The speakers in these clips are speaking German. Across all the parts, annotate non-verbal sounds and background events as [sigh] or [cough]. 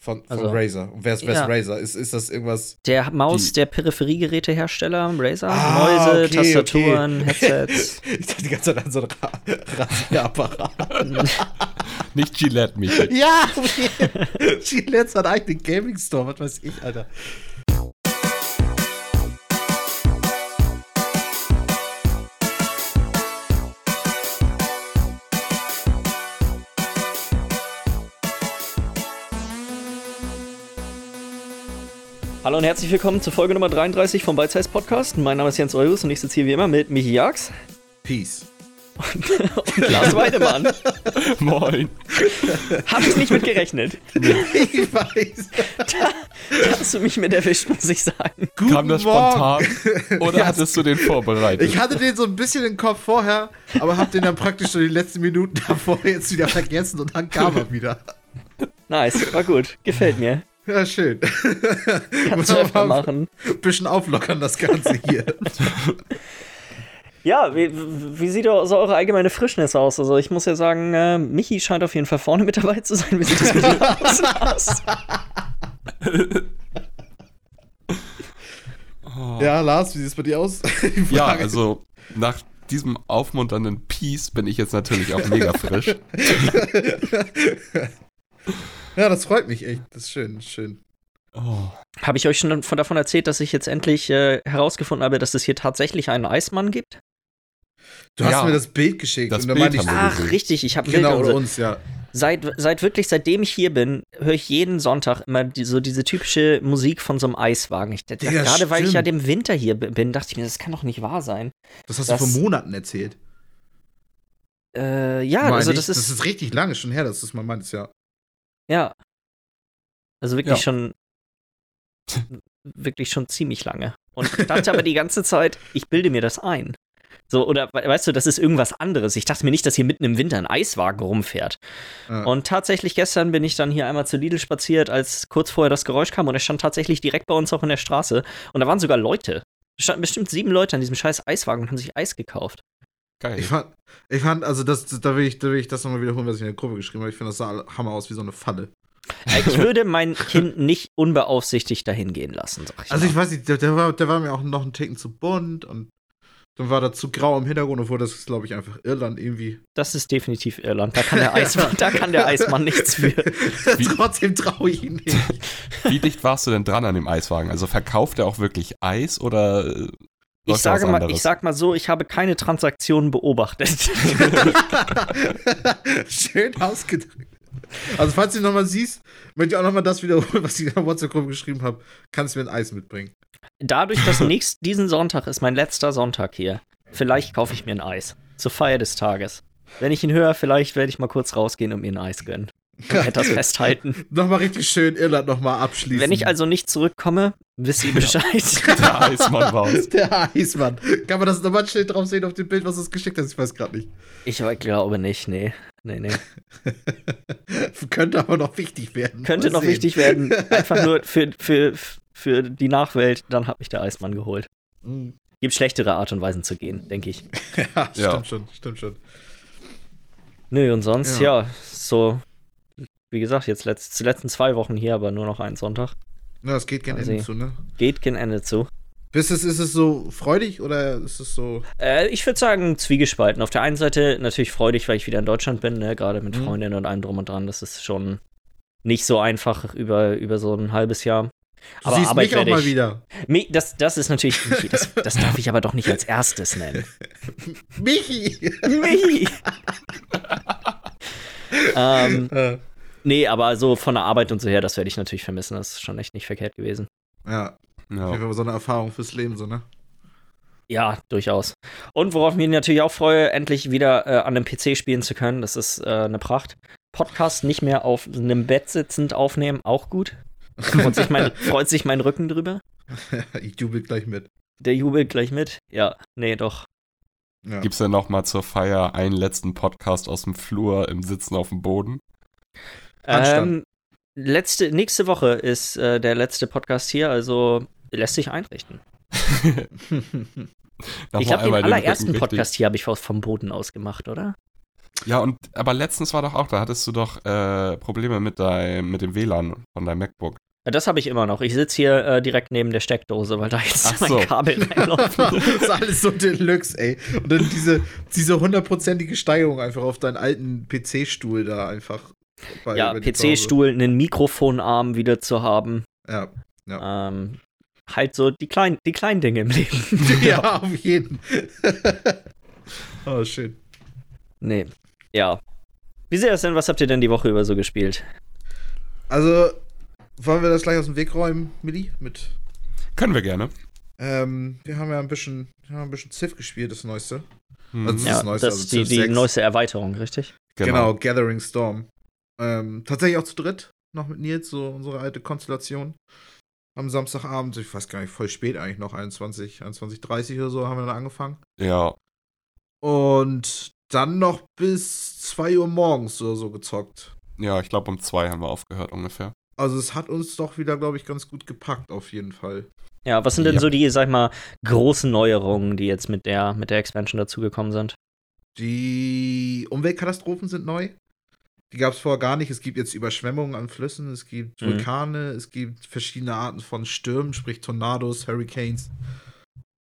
Von, von Also- Razer. Und wer ist, wer Ja. ist Razer? Ist, ist das irgendwas? Der Maus, Die- der Peripheriegerätehersteller, Razer, Ah, Mäuse, okay, Tastaturen, okay. Headsets. [laughs] Ich dachte die ganze Zeit an so einen Ra [laughs] Rasierapparat. [laughs] Nicht Gillette, Michael. ja! Gillette hat einen eigenen Gaming-Store, was weiß ich, Alter. Hallo und herzlich willkommen zur Folge Nummer 33 vom Bite Size Podcast. Mein Name ist Jens Eulus und ich sitze hier wie immer mit Michi Jax Peace. und [laughs] Lars Weidemann. [laughs] Moin. Hab ich nicht mit gerechnet. Ich weiß. Da hast du mich mit erwischt, muss ich sagen. Guten Kam das Morgen. spontan? Oder Ja, hattest du den vorbereitet? Ich hatte den so ein bisschen im Kopf vorher, aber hab den dann praktisch so die letzten Minuten [laughs] davor jetzt wieder vergessen und dann kam er wieder. Nice, war gut. Gefällt mir. Ja, schön. Kannst du [laughs] öfter machen. Ein bisschen auflockern, das Ganze hier. Ja, wie, wie sieht so eure allgemeine Frischness aus? Also ich muss ja sagen, äh, Michi scheint auf jeden Fall vorne mit dabei zu sein. Wie sieht das mit dir aus? Lars? Ja, Lars, wie sieht es bei dir aus? [laughs] Ja, also nach diesem aufmunternden Peace bin ich jetzt natürlich auch mega frisch. [laughs] Ja, das freut mich echt. Das ist schön, das ist schön. Oh. Habe ich euch schon von, davon erzählt, dass ich jetzt endlich äh, herausgefunden habe, dass es hier tatsächlich einen Eismann gibt? Du hast Ja. mir das Bild geschickt Das und Bild meinte ich, Ach, gesehen. richtig, ich habe genau, Bilder. oder uns, ja. Seit, seit wirklich, seitdem ich hier bin, höre ich jeden Sonntag immer die, so diese typische Musik von so einem Eiswagen. Ich, Digga, gerade weil ich ja stimmt. dem Winter hier bin, dachte ich mir, das kann doch nicht wahr sein. Das hast Das- du vor Monaten erzählt. Äh, ja, Meine also ich. das ist, das ist richtig lange schon her, dass das mal meintest, ja. Ja. Also wirklich Ja. schon, wirklich schon ziemlich lange. Und ich [laughs] dachte aber die ganze Zeit, ich bilde mir das ein. So, oder we- weißt du, das ist irgendwas anderes. Ich dachte mir nicht, dass hier mitten im Winter ein Eiswagen rumfährt. Ja. Und tatsächlich gestern bin ich dann hier einmal zu Lidl spaziert, als kurz vorher das Geräusch kam und er stand tatsächlich direkt bei uns auch in der Straße. Und da waren sogar Leute. Es standen bestimmt sieben Leute an diesem scheiß Eiswagen und haben sich Eis gekauft. Geil. Ich fand, ich fand, also das, da will ich, da will ich das nochmal wiederholen, was ich in der Gruppe geschrieben habe. Ich finde, das sah Hammer aus wie so eine Falle. Äh, Ich würde mein Kind nicht unbeaufsichtigt dahin gehen lassen, sag ich Also mal. ich weiß nicht, der, der, war, der war mir auch noch einen Ticken zu bunt und dann war da zu grau im Hintergrund, obwohl das ist, glaube ich, einfach Irland irgendwie. Das ist definitiv Irland. Da kann der Eismann, da kann der Eismann nichts für. [laughs] Trotzdem traue ich ihn nicht. Wie dicht warst du denn dran an dem Eiswagen? Also verkauft er auch wirklich Eis oder äh, Ich sage mal, anderes? ich sag mal so, ich habe keine Transaktionen beobachtet. [laughs] Schön ausgedrückt. Also, falls du nochmal siehst, möchte ich auch nochmal das wiederholen, was ich in der WhatsApp-Gruppe geschrieben habe. Kannst du mir ein Eis mitbringen? Dadurch, dass [laughs] nächst, diesen Sonntag ist mein letzter Sonntag hier. Vielleicht kaufe ich mir ein Eis. Zur Feier des Tages. Wenn ich ihn höre, vielleicht werde ich mal kurz rausgehen und mir ein Eis gönnen. Und etwas festhalten. [laughs] Nochmal richtig schön Irland nochmal abschließen. Wenn ich also nicht zurückkomme, wisst ihr Bescheid. [laughs] Der Eismann war's. [laughs] Der Eismann. Kann man das nochmal schnell drauf sehen auf dem Bild, was du uns geschickt hast? Ich weiß gerade nicht. Ich glaube nicht, nee. Nee, nee. Könnte aber noch wichtig werden. Könnte Mal noch sehen. wichtig werden. Einfach nur für, für, für die Nachwelt, dann hat mich der Eismann geholt. Mm. Gibt schlechtere Art und Weisen zu gehen, denke ich. Ja, stimmt Ja. schon, stimmt schon. Nö, und sonst, ja, Ja. so, wie gesagt, jetzt letzt, die letzten zwei Wochen hier, aber nur noch einen Sonntag. Na, das geht gerne Also- Ende zu, ne? Geht kein Ende zu. Ist es, ist es so freudig oder ist es so. Äh, ich würde sagen, zwiegespalten. Auf der einen Seite natürlich freudig, weil ich wieder in Deutschland bin, ne? gerade mit Mhm. Freundinnen und allem drum und dran. Das ist schon nicht so einfach über, über so ein halbes Jahr. Du Aber siehst Arbeit mich auch mal ich- wieder. Mi- Das, das ist natürlich, das, [laughs] das darf ich aber doch nicht als erstes nennen. Michi! Michi! [laughs] ähm, Äh, nee, aber so von der Arbeit und so her, das werde ich natürlich vermissen. Das ist schon echt nicht verkehrt gewesen. ja, auf jeden Ja. Fall so eine Erfahrung fürs Leben, so, ne? Ja, durchaus. Und worauf ich mich natürlich auch freue, endlich wieder äh, an einem PC spielen zu können. Das ist äh, eine Pracht. Podcast nicht mehr auf einem Bett sitzend aufnehmen, auch gut. Freut sich mein, [laughs] freut sich mein Rücken drüber. ich jubel gleich mit. Der jubelt gleich mit. Ja, nee, doch. Ja. Gibt's denn noch mal zur Feier einen letzten Podcast aus dem Flur im Sitzen auf dem Boden? Ähm, letzte, nächste Woche ist äh, der letzte Podcast hier, also lässt sich einrichten. [laughs] Ich glaube, den allerersten richtig- Podcast hier habe ich vom Boden aus gemacht, oder? Ja, und aber letztens war doch auch, da hattest du doch äh, Probleme mit, dein, mit dem WLAN von deinem MacBook. Das habe ich immer noch. Ich sitze hier äh, direkt neben der Steckdose, weil da jetzt Ach mein so. Kabel [laughs] reinläuft. das ist alles so Deluxe, ey. Und dann diese, diese hundertprozentige Steigerung einfach auf deinen alten PC-Stuhl da einfach. Ja. PC-Stuhl, einen Mikrofonarm wieder zu haben. Ja. Ähm, halt so die kleinen, die kleinen Dinge im Leben. [laughs] [laughs] ja, auf jeden. [laughs] oh, schön. nee. Ja. Wie sieht das denn? Was habt ihr denn die Woche über so gespielt? Also, wollen wir das gleich aus dem Weg räumen, Milli? Mit. Können wir gerne. Ähm, wir haben ja ein bisschen, wir haben ein bisschen Civ gespielt, das Neueste. Mhm. Also- Das ist ja, das Neueste, das also ist die, Civ die 6. neueste Erweiterung, richtig? Genau, Gathering Storm. Ähm, tatsächlich auch zu dritt, noch mit Nils, so unsere alte Konstellation. Am Samstagabend, ich weiß gar nicht, voll spät eigentlich noch, 21, 21.30 oder so haben wir dann angefangen. Ja, Und dann noch bis 2 Uhr morgens oder so gezockt. ja, ich glaube um zwei haben wir aufgehört ungefähr. Also es hat uns doch wieder, glaube ich, ganz gut gepackt, auf jeden Fall. Ja, was sind denn Ja. so die, sag ich mal, großen Neuerungen, die jetzt mit der, mit der Expansion dazugekommen sind? Die Umweltkatastrophen sind neu. Die gab es vorher gar nicht. Es gibt jetzt Überschwemmungen an Flüssen, es gibt Mhm. Vulkane, es gibt verschiedene Arten von Stürmen, sprich Tornados, Hurricanes.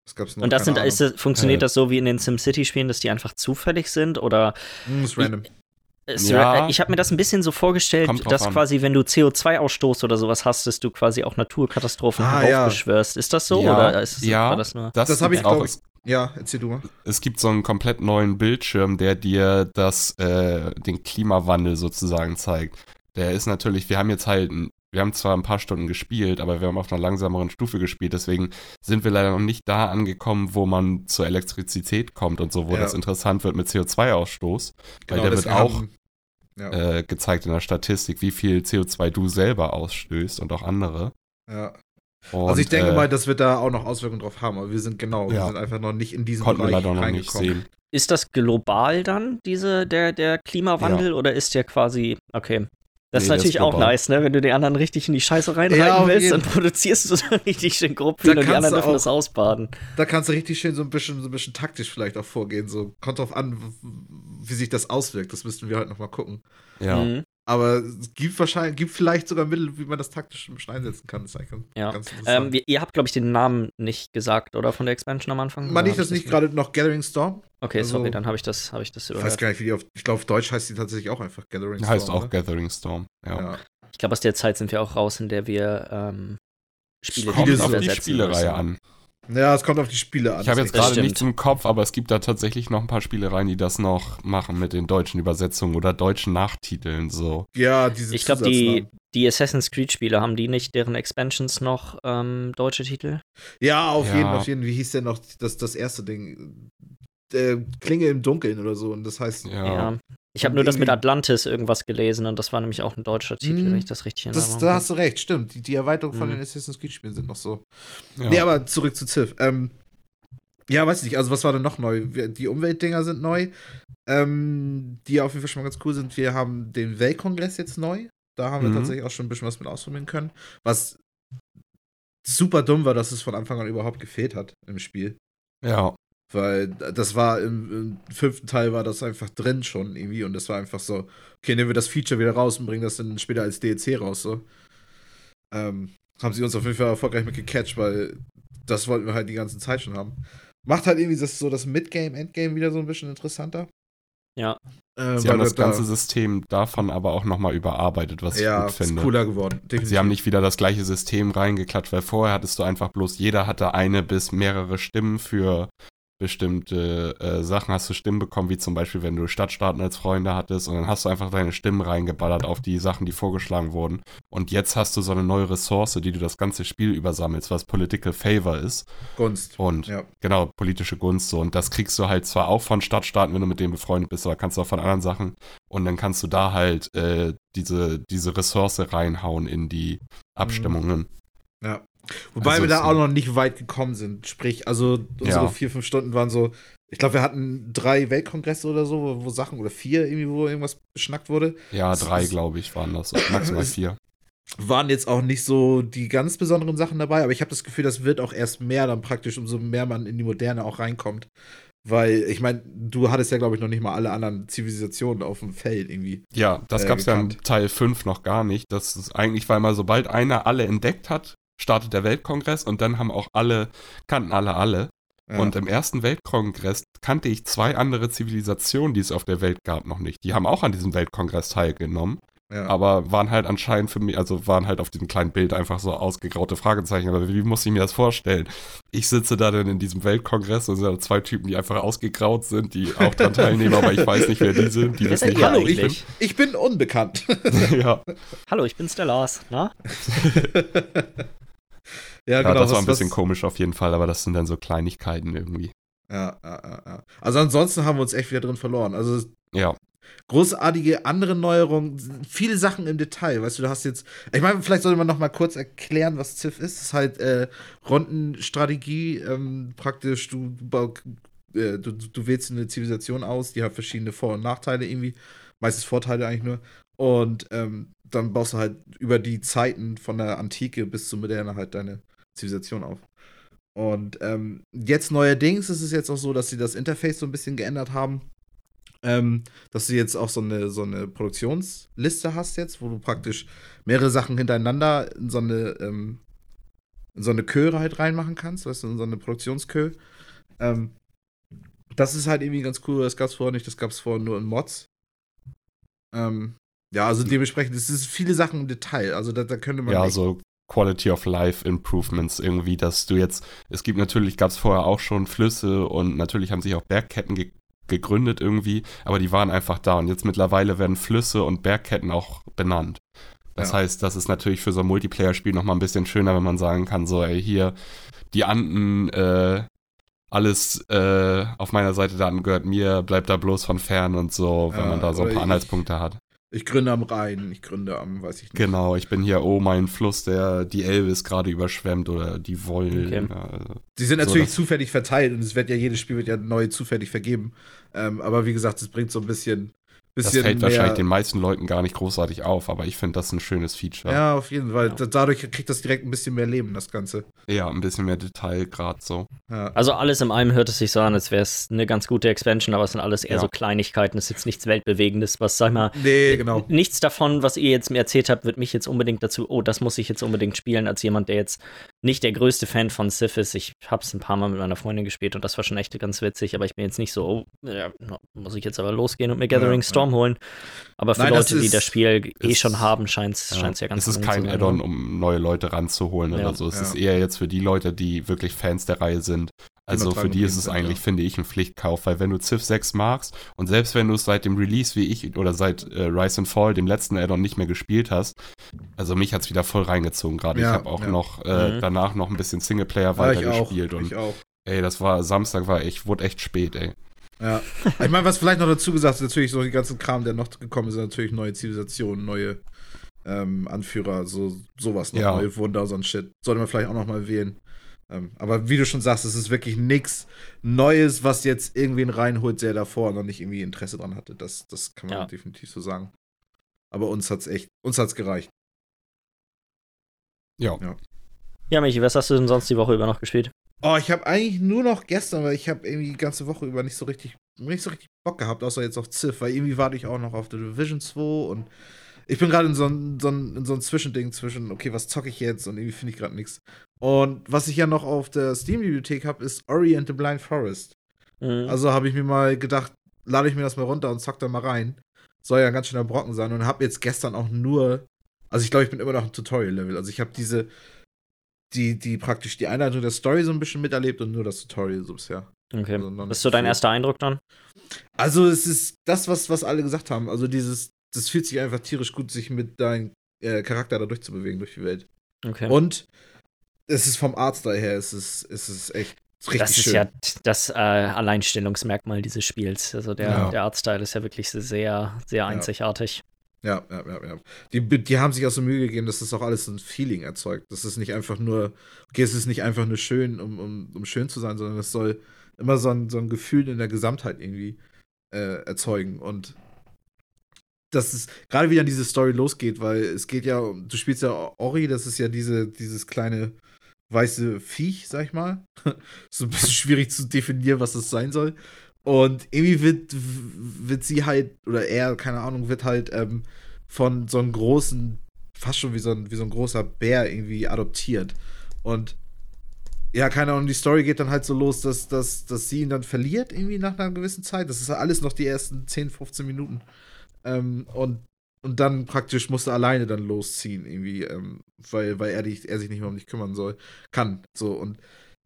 Was gab's noch? Und das sind, ist, das- funktioniert Äh. das so wie in den SimCity-Spielen, dass die einfach zufällig sind? Oder. Mm, ist random. es, Ja. äh, ich habe mir das ein bisschen so vorgestellt, dass an. quasi, wenn du CO2-Ausstoß oder sowas hast, dass du quasi auch Naturkatastrophen Ah, ja. heraufbeschwörst. Ist das so? Ja, oder ist, ja. war das nur? Das habe ich, auch. glaub ich- Ja, erzähl du mal. es gibt so einen komplett neuen Bildschirm, der dir das, äh, den Klimawandel sozusagen zeigt. Der ist natürlich, wir haben jetzt halt, wir haben zwar ein paar Stunden gespielt, aber wir haben auf einer langsameren Stufe gespielt, deswegen sind wir leider noch nicht da angekommen, wo man zur Elektrizität kommt und so, wo Ja. das interessant wird mit CO2-Ausstoß. Weil der wird auch Ja, äh, gezeigt in der Statistik, wie viel CO2 du selber ausstößt und auch andere. ja. Und, Also ich denke äh, mal, dass wir da auch noch Auswirkungen drauf haben, aber wir sind genau, wir Ja. sind einfach noch nicht in wir Bereich leider noch nicht reingekommen. sehen. Ist das global dann, diese, der, der Klimawandel, oder ist der quasi, okay. Das ist Nee, ist natürlich auch global. nice, ne? Wenn du die anderen richtig in die Scheiße reinreiten Ja, willst, dann produzierst du so [laughs] richtig schön viel und die anderen dürfen auch- das ausbaden. Da kannst du richtig schön so ein bisschen, so ein bisschen taktisch vielleicht auch vorgehen. So kommt drauf an, wie sich das auswirkt. Das müssten wir halt noch mal gucken. Ja. Mhm. Aber es gibt wahrscheinlich, gibt vielleicht sogar Mittel, wie man das taktisch einsetzen kann. Das ist ganz, Ja. ganz. Ähm, wir- ihr habt, glaube ich, den Namen nicht gesagt, oder? Von der Expansion am Anfang? Man hab das ich nicht gerade noch Gathering Storm? Okay, also- sorry, dann habe ich das, habe ich das Ich weiß überhört. gar nicht, wie die auf. Ich glaube, auf Deutsch heißt die tatsächlich auch einfach Gathering Storm. Heißt auch oder? Gathering Storm. Ja. Ja. Ich glaube, aus der Zeit sind wir auch raus, in der wir ähm, Spiele Spiele auf so die Spielereihe an. Ja, es kommt auf die Spiele an. Ich habe jetzt gerade nichts im Kopf, aber es gibt da tatsächlich noch ein paar Spielereien, die das noch machen mit den deutschen Übersetzungen oder deutschen Nachtiteln so. Ja, diese Ich glaube, die, die Assassin's Creed-Spiele, haben die nicht deren Expansions noch ähm, deutsche Titel? Ja, auf Ja. jeden, auf jeden. Wie hieß denn noch das, das erste Ding? Äh, Klinge im Dunkeln oder so. Und das heißt, Ja. Ja. Ich habe nur das mit Atlantis irgendwas gelesen und das war nämlich auch ein deutscher Titel, Mhm. wenn ich das richtig Erinnerung da hast du recht, stimmt. Die, die Erweiterung von Mhm. den Assassin's Creed-Spielen sind noch so. ja. Nee, aber zurück zu Civ. Ähm, ja, weiß nicht, also was war denn noch neu? Wir- Die Umweltdinger sind neu, ähm, die auf jeden Fall schon mal ganz cool sind. Wir haben den Weltkongress jetzt neu. Da haben wir Mhm. tatsächlich auch schon ein bisschen was mit ausprobieren können. Was super dumm war, dass es von Anfang an überhaupt gefehlt hat im Spiel. ja. Weil das war im, im fünften Teil war das einfach drin schon irgendwie und das war einfach so, okay, nehmen wir das Feature wieder raus und bringen das dann später als DLC raus, so. Ähm, haben sie uns auf jeden Fall erfolgreich mit gecatcht, weil das wollten wir halt die ganze Zeit schon haben. Macht halt irgendwie das, so das Midgame, Endgame wieder so ein bisschen interessanter. Ja. Ähm, Sie haben das da- ganze System davon aber auch nochmal überarbeitet, was ja, ich gut ist finde. cooler geworden. Definitiv. Sie haben nicht wieder das gleiche System reingeklatscht, weil vorher hattest du einfach bloß, jeder hatte eine bis mehrere Stimmen für bestimmte äh, Sachen. Hast du Stimmen bekommen, wie zum Beispiel, wenn du Stadtstaaten als Freunde hattest und dann hast du einfach deine Stimmen reingeballert auf die Sachen, die vorgeschlagen wurden. Und jetzt hast du so eine neue Ressource, die du das ganze Spiel übersammelst, was Political Favor ist. Gunst. Und Ja. genau, politische Gunst so. Und das kriegst du halt zwar auch von Stadtstaaten, wenn du mit denen befreundet bist, aber kannst du auch von anderen Sachen. Und dann kannst du da halt äh, diese, diese Ressource reinhauen in die Abstimmungen. Ja. Wobei Also wir da auch noch nicht weit gekommen sind. Sprich, also unsere Ja. vier, fünf Stunden waren so, ich glaube, wir hatten drei Weltkongresse oder so, wo, wo Sachen, oder vier irgendwie, wo irgendwas beschnackt wurde. Ja, Es drei, glaube ich, waren das. Maximal vier. Waren jetzt auch nicht so die ganz besonderen Sachen dabei, aber ich habe das Gefühl, das wird auch erst mehr dann praktisch, umso mehr man in die Moderne auch reinkommt. Weil, ich meine, du hattest ja, glaube ich, noch nicht mal alle anderen Zivilisationen auf dem Feld irgendwie. Ja, das äh, gab es ja gekannt. Teil 5 noch gar nicht. Das ist eigentlich, weil mal sobald einer alle entdeckt hat, startet der Weltkongress und dann haben auch alle, kannten alle alle. Ja. Und im ersten Weltkongress kannte ich zwei andere Zivilisationen, die es auf der Welt gab, noch nicht. Die haben auch an diesem Weltkongress teilgenommen, ja. aber waren halt anscheinend für mich, also waren halt auf diesem kleinen Bild einfach so ausgegraute Fragezeichen. Aber wie muss ich mir das vorstellen? Ich sitze da dann in diesem Weltkongress und sind da zwei Typen, die einfach ausgegraut sind, die auch daran [laughs] teilnehmen, aber ich weiß nicht, wer die sind. Die wissen nicht, Hallo, ich bin, ich bin unbekannt. [laughs] ja. Hallo, ich bin's, der Lars. Na? [laughs] ja, Ja, das war ein was- bisschen komisch auf jeden Fall, aber das sind dann so Kleinigkeiten irgendwie. Ja, ja, ja, ja. Also ansonsten haben wir uns echt wieder drin verloren. Also Ja, großartige andere Neuerungen, viele Sachen im Detail. Weißt du, du hast jetzt, ich meine, vielleicht sollte man noch mal kurz erklären, was Civ ist. Es ist halt äh, Rundenstrategie, ähm, praktisch, du, äh, du, du wählst eine Zivilisation aus, die hat verschiedene Vor- und Nachteile irgendwie, meistens Vorteile eigentlich nur. Und ähm, dann baust du halt über die Zeiten von der Antike bis zur Moderne halt deine Zivilisation auf. Und ähm, jetzt neuerdings ist es jetzt auch so, dass sie das Interface so ein bisschen geändert haben. Ähm, dass du jetzt auch so eine, so eine Produktionsliste hast jetzt, wo du praktisch mehrere Sachen hintereinander in so eine, ähm, in so eine Chöre halt reinmachen kannst, weißt du, in so eine Produktionskö. Ähm, das ist halt irgendwie ganz cool, das gab es vorher nicht, das gab es vorher nur in Mods. Ähm, ja, also dementsprechend, es ist viele Sachen im Detail, also da, da könnte man ja, echt- so Quality of Life Improvements irgendwie, dass du jetzt, es gibt natürlich, gab es vorher auch schon Flüsse und natürlich haben sich auch Bergketten ge gegründet irgendwie, aber die waren einfach da und jetzt mittlerweile werden Flüsse und Bergketten auch benannt. Das Ja. heißt, das ist natürlich für so ein Multiplayer-Spiel nochmal ein bisschen schöner, wenn man sagen kann, so, ey, hier, die Anden, äh, alles äh, auf meiner Seite der Anden gehört mir, bleibt da bloß von fern und so, wenn Ja, man da so ein paar ich- Anhaltspunkte hat. Ich gründe am Rhein, ich gründe am, weiß ich nicht. Genau, ich bin hier, oh, mein Fluss, der die Elbe ist gerade überschwemmt oder die Wollen. Okay. Ja, also, Die sind So, natürlich das- zufällig verteilt und es wird ja jedes Spiel wird ja neu zufällig vergeben. Ähm, aber wie gesagt, es bringt so ein bisschen, das fällt mehr, wahrscheinlich den meisten Leuten gar nicht großartig auf, aber ich finde das ein schönes Feature. Ja, auf jeden Fall. Ja. Da- Dadurch kriegt das direkt ein bisschen mehr Leben, das Ganze. Ja, ein bisschen mehr Detail gerade so. Ja. Also alles in allem hört es sich so an, als wäre es eine ganz gute Expansion, aber es sind alles eher Ja. so Kleinigkeiten. Es ist jetzt nichts Weltbewegendes, was, sag mal, Nee, genau. nichts davon, was ihr jetzt mir erzählt habt, wird mich jetzt unbedingt dazu, oh, das muss ich jetzt unbedingt spielen, als jemand, der jetzt nicht der größte Fan von Civ ist. Ich habe es ein paar Mal mit meiner Freundin gespielt und das war schon echt ganz witzig, aber ich bin jetzt nicht so, oh, ja, muss ich jetzt aber losgehen und mir Gathering Ja, Storm holen. Aber für Nein, Leute, die ist- das Spiel eh schon haben, scheint es Ja. ja ganz es ist kein Add-on, oder? um neue Leute ranzuholen Ja. oder so. Es Ja. ist eher jetzt für die Leute, die wirklich Fans der Reihe sind. Also für die ist es eigentlich, ja. finde ich, ein Pflichtkauf, weil wenn du Civ 6 magst und selbst wenn du es seit dem Release wie ich oder seit äh, Rise and Fall, dem letzten Add-on, nicht mehr gespielt hast, also mich hat es wieder voll reingezogen gerade. Ja, ich habe auch ja. noch äh, Mhm. danach noch ein bisschen Singleplayer Ja, ich auch. weitergespielt und Ich auch. ey, das war Samstag war echt, wurde echt spät, ey. Ja. [laughs] Ich meine, was vielleicht noch dazu gesagt ist, natürlich so die ganzen Kram, der noch gekommen ist, sind natürlich neue Zivilisationen, neue ähm, Anführer, so sowas noch, Ja. neue Wunder, so ein Shit. Sollte man vielleicht auch noch mal wählen. Ähm, aber wie du schon sagst, es ist wirklich nichts Neues, was jetzt irgendwen reinholt, der davor noch nicht irgendwie Interesse dran hatte. Das, das kann man Ja. definitiv so sagen. Aber uns hat's echt, uns hat's gereicht. Ja. Ja, Michi, was hast du denn sonst die Woche über noch gespielt? Oh, ich habe eigentlich nur noch gestern, weil ich habe irgendwie die ganze Woche über nicht so richtig, nicht so richtig Bock gehabt, außer jetzt auf Civ, weil irgendwie warte ich auch noch auf The Division 2 und ich bin gerade in so ein, so, ein, in so ein Zwischending zwischen, okay, was zocke ich jetzt und irgendwie finde ich gerade nichts. Und was ich ja noch auf der Steam-Bibliothek habe, ist Ori and the Blind Forest. Mhm. Also habe ich mir mal gedacht, lade ich mir das mal runter und zock da mal rein. Soll ja ein ganz schöner Brocken sein und habe jetzt gestern auch nur, also ich glaube, ich bin immer noch im Tutorial-Level. Also ich habe diese, die, die praktisch die Einleitung der Story so ein bisschen miterlebt und nur das Tutorial so bisher. okay. also nicht ist so dein erster Eindruck dann? Also es ist das, was, was alle gesagt haben. Also dieses, das fühlt sich einfach tierisch gut, sich mit deinem äh, Charakter da durchzubewegen durch die Welt. Okay. Und es ist vom Artstyle her, es ist, es ist echt richtig das ist schön. ja das äh, Alleinstellungsmerkmal dieses Spiels. Also der, Ja. der Artstyle ist ja wirklich sehr, sehr einzigartig. Ja, ja, ja, ja. Die, die haben sich auch so Mühe gegeben, dass das auch alles ein Feeling erzeugt. Das ist nicht einfach nur, okay, es ist nicht einfach nur schön, um, um, um schön zu sein, sondern es soll immer so ein, so ein Gefühl in der Gesamtheit irgendwie äh, erzeugen. Und dass es gerade wieder diese Story losgeht, weil es geht ja, du spielst ja Ori, das ist ja diese, dieses kleine weiße Viech, sag ich mal. [laughs] so ein bisschen schwierig zu definieren, was das sein soll. Und irgendwie wird, wird sie halt, oder er, keine Ahnung, wird halt ähm, von so einem großen, fast schon wie so ein, wie so ein großer Bär irgendwie adoptiert. Und ja, keine Ahnung, die Story geht dann halt so los, dass, dass, dass sie ihn dann verliert, irgendwie nach einer gewissen Zeit. Das ist alles noch die ersten 10, 15 Minuten. Ähm, und, und dann praktisch musste alleine dann losziehen, irgendwie, ähm, weil, weil er, dich, er sich nicht mehr um dich kümmern soll, kann. So, und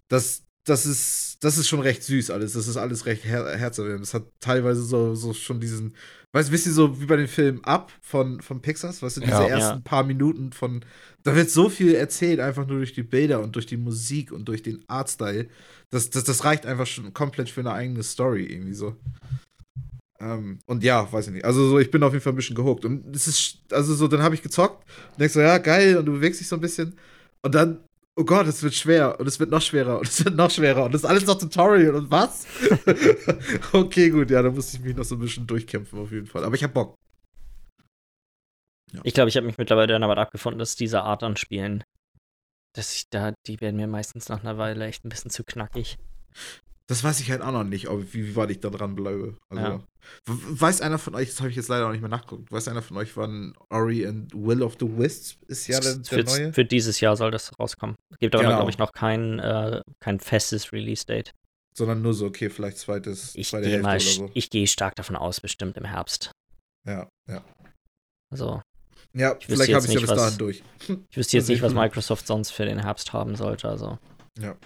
das, das ist, das ist schon recht süß alles. Das ist alles recht her herzerwärmend. Das hat teilweise so, so schon diesen, weißt du, wisst ihr, so wie bei dem Film Up von, von Pixars, weißt du, diese Ja. ersten Ja. paar Minuten von, da wird so viel erzählt, einfach nur durch die Bilder und durch die Musik und durch den Artstyle. Das, das, das reicht einfach schon komplett für eine eigene Story, irgendwie so. Ähm, und ja, weiß ich nicht. Also so, ich bin auf jeden Fall ein bisschen gehuckt. Und es ist, also so, dann habe ich gezockt und denkst so, ja, geil, und du bewegst dich so ein bisschen. Und dann, oh Gott, es wird schwer und es wird noch schwerer und es wird noch schwerer und das ist alles noch Tutorial und was? [laughs] okay, gut, ja, da musste ich mich noch so ein bisschen durchkämpfen auf jeden Fall. Aber ich hab Bock. Ich glaube, ich habe mich mittlerweile dann aber abgefunden, dass diese Art an Spielen, dass ich da, die werden mir meistens nach einer Weile echt ein bisschen zu knackig. Das weiß ich halt auch noch nicht, ob, wie, wie weit ich da dran bleibe. Also, Ja. Weiß einer von euch, das habe ich jetzt leider auch nicht mehr nachgeguckt, weiß einer von euch, wann Ori and Will of the Wisps ist ja der, der für, neue? für dieses Jahr soll das rauskommen. Es gibt aber, Genau. glaube ich, noch kein, äh, kein festes Release-Date. Sondern nur so, okay, vielleicht zweites, Ich zweite gehe Hälfte mal, oder st- so. ich gehe stark davon aus, bestimmt im Herbst. Ja, ja. Also, Ja, vielleicht habe ich ja bis dahin durch. ich wüsste jetzt [laughs] nicht, was Microsoft sonst für den Herbst haben sollte. Also. Ja.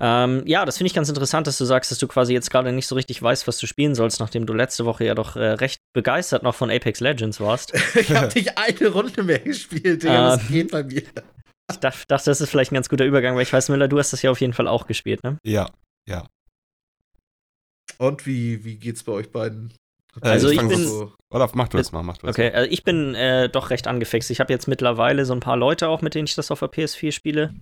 Ähm, ja, das finde ich ganz interessant, dass du sagst, dass du quasi jetzt gerade nicht so richtig weißt, was du spielen sollst, nachdem du letzte Woche ja doch äh, recht begeistert noch von Apex Legends warst. [laughs] Ich habe nicht eine Runde mehr gespielt, Digga, Ähm. geht bei mir? Ich dach, dachte, das ist vielleicht ein ganz guter Übergang, weil ich weiß, Müller, du hast das ja auf jeden Fall auch gespielt, ne? Ja. Und wie, wie geht's bei euch beiden? Also ich ich bin- so, Oder mach du es mal, mach du es Okay, also ich bin äh, doch recht angefixt. Ich habe jetzt mittlerweile so ein paar Leute auch, mit denen ich das auf der PS4 spiele,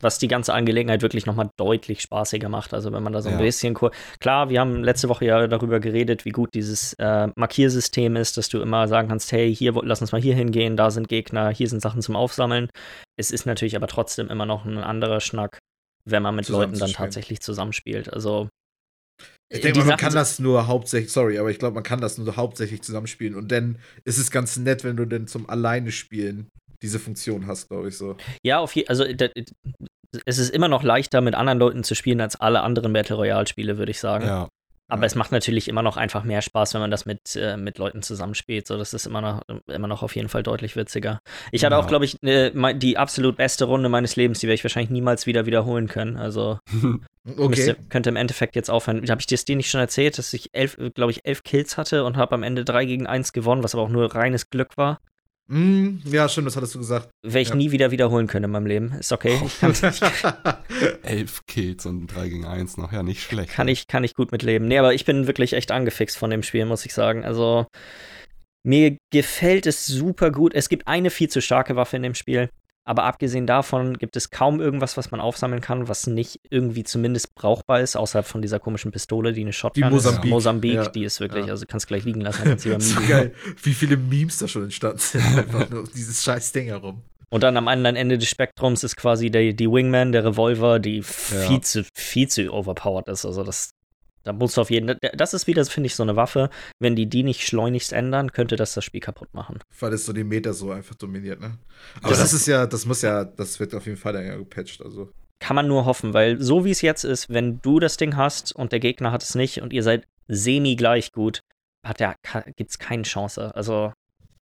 was die ganze Angelegenheit wirklich nochmal deutlich spaßiger macht. Also wenn man da so ein Ja. bisschen Klar, wir haben letzte Woche ja darüber geredet, wie gut dieses äh, Markiersystem ist, dass du immer sagen kannst, hey, hier lass uns mal hier hingehen, da sind Gegner, hier sind Sachen zum Aufsammeln. Es ist natürlich aber trotzdem immer noch ein anderer Schnack, wenn man mit Leuten dann tatsächlich zusammenspielt. Also Ich denke man Sachen kann das nur hauptsächlich, sorry, aber ich glaube, man kann das nur hauptsächlich zusammenspielen. Und dann ist es ganz nett, wenn du denn zum Alleine spielen diese Funktion hast, glaube ich so. Ja, auf je, also da, es ist immer noch leichter, mit anderen Leuten zu spielen als alle anderen Battle Royale-Spiele, würde ich sagen. Ja. Aber Ja. es macht natürlich immer noch einfach mehr Spaß, wenn man das mit, äh, mit Leuten zusammenspielt. So, das ist immer noch, immer noch auf jeden Fall deutlich witziger. Ich hatte Ja. auch, glaube ich, mei- die absolut beste Runde meines Lebens, die werde ich wahrscheinlich niemals wieder wiederholen können. Also [laughs] Okay. müsste, könnte im Endeffekt jetzt aufhören. Habe ich dir das dir nicht schon erzählt, dass ich elf, glaube ich, elf Kills hatte und habe am Ende drei gegen eins gewonnen, was aber auch nur reines Glück war. Mm, ja, stimmt, das hattest du gesagt. Werde ich Ja. nie wieder wiederholen können in meinem Leben. Ist okay. [laughs] [laughs] Elf Kills und 3 gegen 1 noch, ja, nicht schlecht. kann ich, kann ich gut mitleben. Nee, aber ich bin wirklich echt angefixt von dem Spiel, muss ich sagen. Also, mir gefällt es super gut. Es gibt eine viel zu starke Waffe in dem Spiel. Aber abgesehen davon gibt es kaum irgendwas, was man aufsammeln kann, was nicht irgendwie zumindest brauchbar ist, außerhalb von dieser komischen Pistole, die eine Shotgun Mosambik. ist. Mosambik, Ja. die ist wirklich, Ja. also kannst gleich liegen lassen. [laughs] So geil, wie viele Memes da schon entstanden sind. Einfach nur um dieses scheiß Ding herum. Und dann am anderen Ende des Spektrums ist quasi der, die Wingman, der Revolver, die viel, zu, viel zu overpowered ist. Also das, da musst du auf jeden Das ist wieder, finde ich, so eine Waffe. Wenn die die nicht schleunigst ändern, könnte das das Spiel kaputt machen. Weil es so den Meter so einfach dominiert, ne? Aber Das das, ist ja, das muss ja, das wird auf jeden Fall dann ja gepatcht, also. Kann man nur hoffen, weil so wie es jetzt ist, wenn du das Ding hast und der Gegner hat es nicht und ihr seid semi gleich gut, hat der, gibt es keine Chance. Also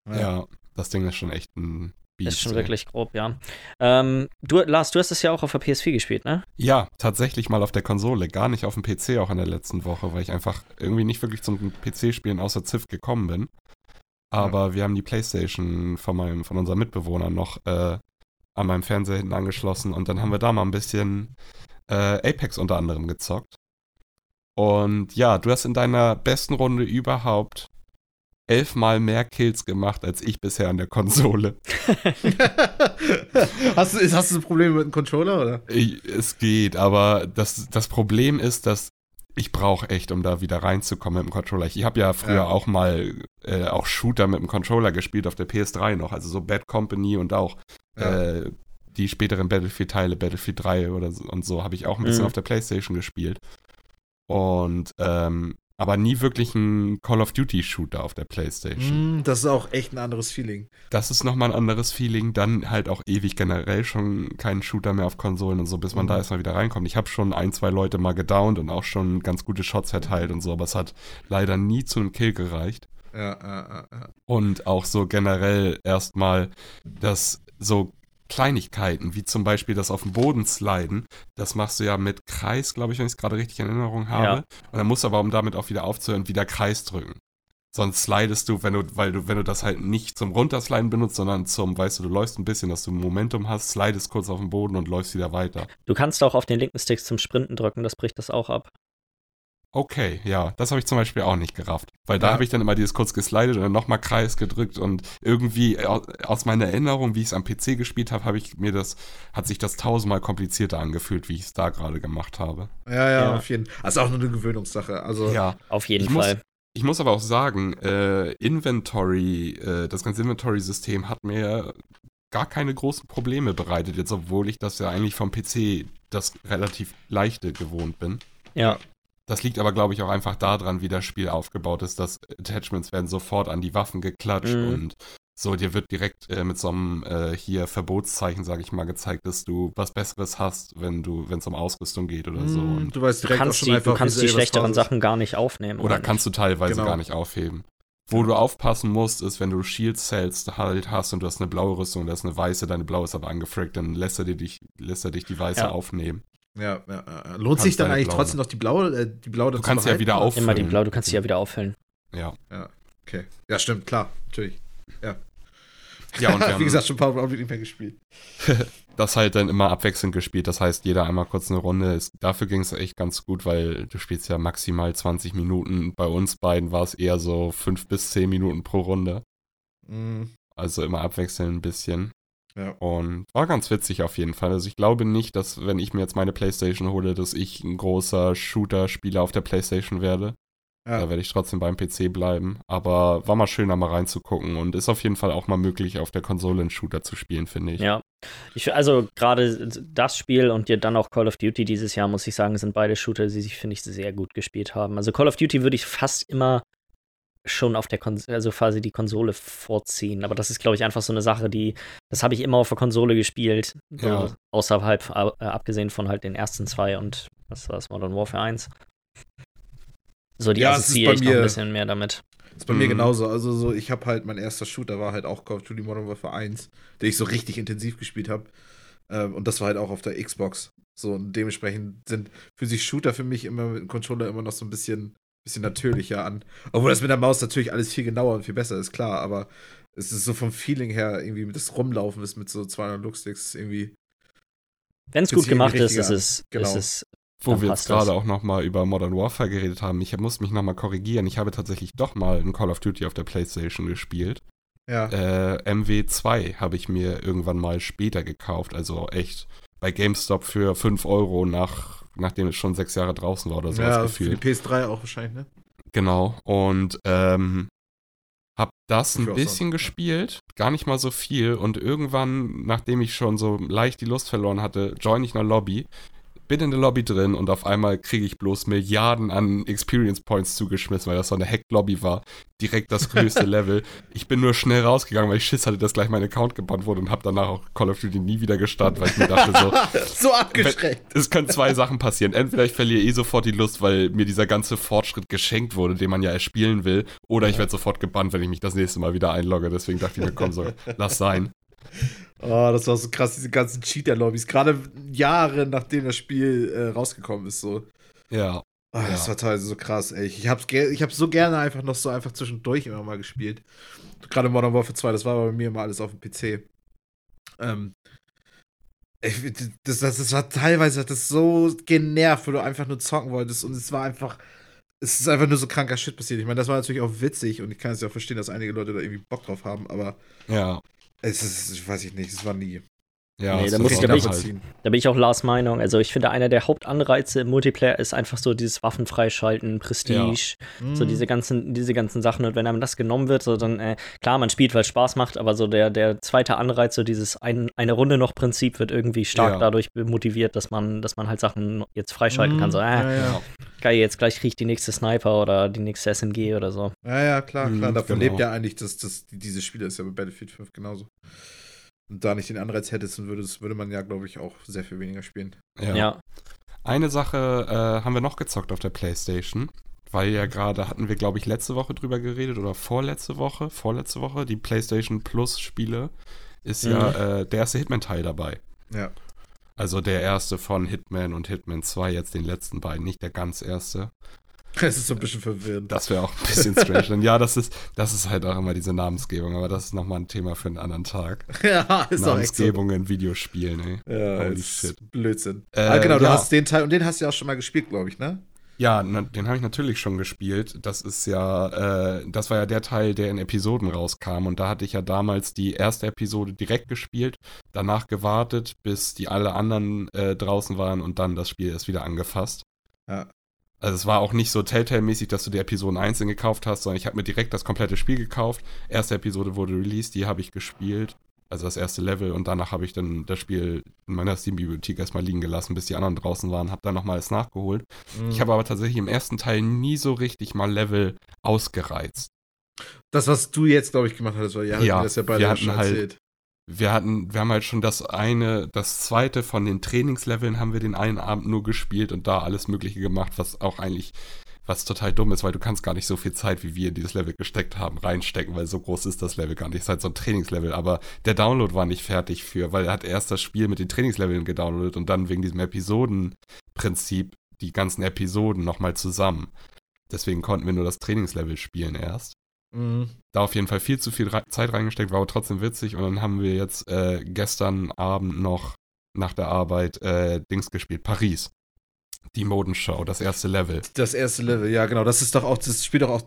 Ja, das Ding ist schon echt ein Beast. ist schon wirklich grob, ja. Ähm, du, Lars, du hast es ja auch auf der PS4 gespielt, ne? Ja, tatsächlich mal auf der Konsole, gar nicht auf dem PC auch in der letzten Woche, weil ich einfach irgendwie nicht wirklich zum PC-Spielen außer Ziff gekommen bin. Aber wir haben die Playstation von, meinem, von unserem Mitbewohner noch äh, an meinem Fernseher hinten angeschlossen und dann haben wir da mal ein bisschen äh, Apex unter anderem gezockt. Und ja, du hast in deiner besten Runde überhaupt elfmal mehr Kills gemacht als ich bisher an der Konsole. [laughs] hast, du, hast du Probleme mit dem Controller, oder? Ich, es geht, aber das, das Problem ist, dass ich brauche echt, um da wieder reinzukommen mit dem Controller. Ich habe ja früher Ja. auch mal äh, auch Shooter mit dem Controller gespielt auf der PS3 noch, also so Bad Company und auch Ja. äh, die späteren Battlefield-Teile, Battlefield 3 oder so, und so, habe ich auch ein bisschen Mhm. auf der Playstation gespielt. Und, ähm, aber nie wirklich ein Call of Duty-Shooter auf der Playstation. Mm, das ist auch echt ein anderes Feeling. Das ist nochmal ein anderes Feeling. Dann halt auch ewig generell schon kein Shooter mehr auf Konsolen und so, bis man Mhm. da erstmal wieder reinkommt. Ich habe schon ein, zwei Leute mal gedownt und auch schon ganz gute Shots verteilt und so, aber es hat leider nie zu einem Kill gereicht. Ja, ja, ja, ja. Und auch so generell erstmal, dass so Kleinigkeiten, wie zum Beispiel das auf dem Boden sliden, das machst du ja mit Kreis, glaube ich, wenn ich es gerade richtig in Erinnerung habe. Ja. Und dann musst du aber, um damit auch wieder aufzuhören, wieder Kreis drücken. Sonst slidest du, wenn du, weil du, wenn du das halt nicht zum Runtersliden benutzt, sondern zum, weißt du, du läufst ein bisschen, dass du Momentum hast, slidest kurz auf den Boden und läufst wieder weiter. Du kannst auch auf den linken Stick zum Sprinten drücken, das bricht das auch ab. Okay, ja, das habe ich zum Beispiel auch nicht gerafft. Weil da Ja. habe ich dann immer dieses kurz geslidet und dann nochmal Kreis gedrückt und irgendwie au- aus meiner Erinnerung, wie ich es am PC gespielt habe, habe ich mir das, hat sich das tausendmal komplizierter angefühlt, wie ich es da gerade gemacht habe. Ja, ja, Ja. auf jeden Fall. Also auch nur eine Gewöhnungssache. Also, Ja, Auf jeden Ich muss- Fall. ich muss aber auch sagen, äh, Inventory, äh, das ganze Inventory-System hat mir gar keine großen Probleme bereitet, jetzt obwohl ich das ja eigentlich vom PC das relativ leichte gewohnt bin. Ja. Das liegt aber, glaube ich, auch einfach daran, wie das Spiel aufgebaut ist. dass Attachments werden sofort an die Waffen geklatscht Mhm. und so, dir wird direkt äh, mit so einem äh, hier Verbotszeichen, sage ich mal, gezeigt, dass du was Besseres hast, wenn du, wenn es um Ausrüstung geht oder so. mm, Und, du weißt Du direkt auch kannst schon die, einfach, du kannst die schlechteren. Sachen gar nicht aufnehmen. oder nicht? kannst du teilweise Genau. gar nicht aufheben. Wo du aufpassen musst, ist, wenn du Shield Cells halt hast und du hast eine blaue Rüstung und das ist eine weiße, deine blaue ist aber angefragt, dann lässt er dir dich, lässt er dich die weiße Ja. aufnehmen. Ja, ja, ja. Lohnt sich dann eigentlich blaue- trotzdem noch die blaue, äh, die blaue Du kannst ja behalten, wieder oder? auf- Immer die auffüllen. blau, du kannst sie ja wieder auffüllen. Ja. Okay. Ja, stimmt, klar, natürlich. Ja, und [laughs] wir Wie gesagt, schon ein paar Mal nicht mehr gespielt. [laughs] das halt dann immer abwechselnd gespielt. Das heißt, jeder einmal kurz eine Runde. Ist, dafür ging es echt ganz gut, weil du spielst ja maximal 20 Minuten. Bei uns beiden war es eher so 5 bis 10 Minuten pro Runde. Mm, Also immer abwechselnd ein bisschen. Ja. Und war ganz witzig auf jeden Fall. Also ich glaube nicht, dass wenn ich mir jetzt meine Playstation hole, dass ich ein großer Shooter-Spieler auf der Playstation werde. Ja. Da werde ich trotzdem beim PC bleiben. Aber war mal schön, da mal reinzugucken. Und ist auf jeden Fall auch mal möglich, auf der Konsole einen Shooter zu spielen, finde ich. Ja. Ich, also gerade das Spiel und dir dann auch Call of Duty dieses Jahr, muss ich sagen, sind beide Shooter, die sich, finde ich, sehr gut gespielt haben. Also Call of Duty würde ich fast immer schon auf der Konsole, also quasi die Konsole vorziehen. Aber das ist, glaube ich, einfach so eine Sache, die, das habe ich immer auf der Konsole gespielt. So, Ja. Außerhalb, äh, abgesehen von halt den ersten zwei und was war das, Modern Warfare 1. So, die Ja, assoziiere ich noch ein mir- bisschen mehr damit. ist bei mir Mhm. genauso. Also so, ich habe halt, mein erster Shooter war halt auch Call of Duty Modern Warfare 1, den ich so richtig intensiv gespielt habe. Ähm, und das war halt auch auf der Xbox. So, und dementsprechend sind für sich Shooter für mich immer mit dem Controller immer noch so ein bisschen, bisschen natürlicher an. Obwohl das mit der Maus natürlich alles viel genauer und viel besser ist, klar, aber es ist so vom Feeling her irgendwie das Rumlaufen ist mit so 200 Looksticks irgendwie. Wenn es gut gemacht ist, ist es, Genau. ist es Wo wir jetzt gerade auch nochmal über Modern Warfare geredet haben, ich muss mich nochmal korrigieren. Ich habe tatsächlich doch mal ein Call of Duty auf der Playstation gespielt. Ja. Äh, MW2 habe ich mir irgendwann mal später gekauft. Also echt bei GameStop für 5 Euro, nach, nachdem es schon sechs Jahre draußen war oder sowas ja, für die gefühlt. PS3 auch wahrscheinlich, ne? Genau. Und ähm, hab das Ich ein bisschen so. gespielt, gar nicht mal so viel. Und irgendwann, nachdem ich schon so leicht die Lust verloren hatte, join ich eine Lobby. Bin in der Lobby drin und auf einmal kriege ich bloß Milliarden an Experience Points zugeschmissen, weil das so eine Hacked-Lobby war. Direkt das größte [laughs] Level. Ich bin nur schnell rausgegangen, weil ich Schiss hatte, dass gleich mein Account gebannt wurde und habe danach auch Call of Duty nie wieder gestartet, weil ich mir dachte so, [laughs] so abgeschreckt. es können zwei Sachen passieren. Entweder ich verliere eh sofort die Lust, weil mir dieser ganze Fortschritt geschenkt wurde, den man ja erspielen will, oder ich werde sofort gebannt, wenn ich mich das nächste Mal wieder einlogge. Deswegen dachte ich mir, komm, so, lass sein. [laughs] Oh, das war so krass, diese ganzen Cheater-Lobbys. Gerade Jahre nachdem das Spiel äh, rausgekommen ist, so. Ja. Oh, Das Ja. war teilweise so krass, ey. Ich hab's, ich hab's so gerne einfach noch so einfach zwischendurch immer mal gespielt. Gerade Modern Warfare 2, das war bei mir immer alles auf dem PC. Ähm. Ich, das, das, das war teilweise hat das so genervt, weil du einfach nur zocken wolltest und es war einfach. Es ist einfach nur so kranker Shit passiert. Ich meine, das war natürlich auch witzig und ich kann es ja auch verstehen, dass einige Leute da irgendwie Bock drauf haben, aber Ja. Es ist, ich weiß ich nicht, es war nie. Ja, Nee, das da muss ich- auch da bin ich- halt- nachvollziehen. Da bin ich auch Lars Meinung. Also ich finde, einer der Hauptanreize im Multiplayer ist einfach so dieses Waffen freischalten, Prestige, Mhm. so diese ganzen, diese ganzen Sachen. Und wenn einem das genommen wird, so dann, äh, klar, man spielt, weil es Spaß macht, aber so der, der zweite Anreiz, so dieses ein, eine Runde noch Prinzip wird irgendwie stark Ja. dadurch motiviert, dass man, dass man halt Sachen jetzt freischalten kann. So, Mhm. äh, ja, ja. geil, jetzt gleich krieg ich die nächste Sniper oder die nächste SMG oder so. ja, ja, klar, klar. Mhm, Davon genau. lebt ja eigentlich das, das, dieses Spiel ist ja bei Battlefield 5 genauso. Und da nicht den Anreiz hättest, dann würde, es- würde man ja, glaube ich, auch sehr viel weniger spielen. Ja. Ja. Eine Sache äh, haben wir noch gezockt auf der Playstation, weil ja gerade hatten wir, glaube ich, letzte Woche drüber geredet oder vorletzte Woche, vorletzte Woche, die Playstation Plus Spiele ist ja äh, der erste Hitman-Teil dabei. Ja. Also der erste von Hitman und Hitman 2, jetzt den letzten beiden, nicht der ganz erste. [laughs] Es ist so ein bisschen verwirrend. Das wäre auch ein bisschen strange. Denn ja, das ist, das ist halt auch immer diese Namensgebung, aber das ist nochmal ein Thema für einen anderen Tag. [laughs] ja, ist auch echt so. Namensgebung in Videospielen, ey. Ja, Holy ist shit. Blödsinn. Äh, ah, genau, du ja. hast den Teil, und den hast du ja auch schon mal gespielt, glaube ich, ne? Ja, na, den habe ich natürlich schon gespielt. Das ist ja, äh, das war ja der Teil, der in Episoden rauskam. Und da hatte ich ja damals die erste Episode direkt gespielt, danach gewartet, bis die alle anderen äh, draußen waren und dann das Spiel erst wieder angefasst. Ja. Also es war auch nicht so Telltale-mäßig, dass du die Episoden einzeln gekauft hast, sondern ich habe mir direkt das komplette Spiel gekauft. Erste Episode wurde released, die habe ich gespielt. Also das erste Level und danach habe ich dann das Spiel in meiner Steam-Bibliothek erstmal liegen gelassen, bis die anderen draußen waren, habe dann nochmal alles nachgeholt. Mhm. Ich habe aber tatsächlich im ersten Teil nie so richtig mal Level ausgereizt. das, was du jetzt, glaube ich, gemacht hast, weil ihr Ja, das ja beide schon halt- erzählt. Wir hatten, wir haben halt schon das eine, das zweite von den Trainingsleveln haben wir den einen Abend nur gespielt und da alles Mögliche gemacht, was auch eigentlich, was total dumm ist, weil du kannst gar nicht so viel Zeit, wie wir in dieses Level gesteckt haben, reinstecken, weil so groß ist das Level gar nicht. Es ist halt so ein Trainingslevel, aber der Download war nicht fertig für, weil er hat erst das Spiel mit den Trainingsleveln gedownloadet und dann wegen diesem Episodenprinzip die ganzen Episoden nochmal zusammen. Deswegen konnten wir nur das Trainingslevel spielen erst Mhm. da auf jeden Fall viel zu viel Zeit reingesteckt, war aber trotzdem witzig. Und dann haben wir jetzt äh, gestern Abend noch nach der Arbeit äh, Dings gespielt, Paris. Die Modenshow, das erste Level. Das erste Level, ja, genau. Das ist doch auch, das spielt doch auch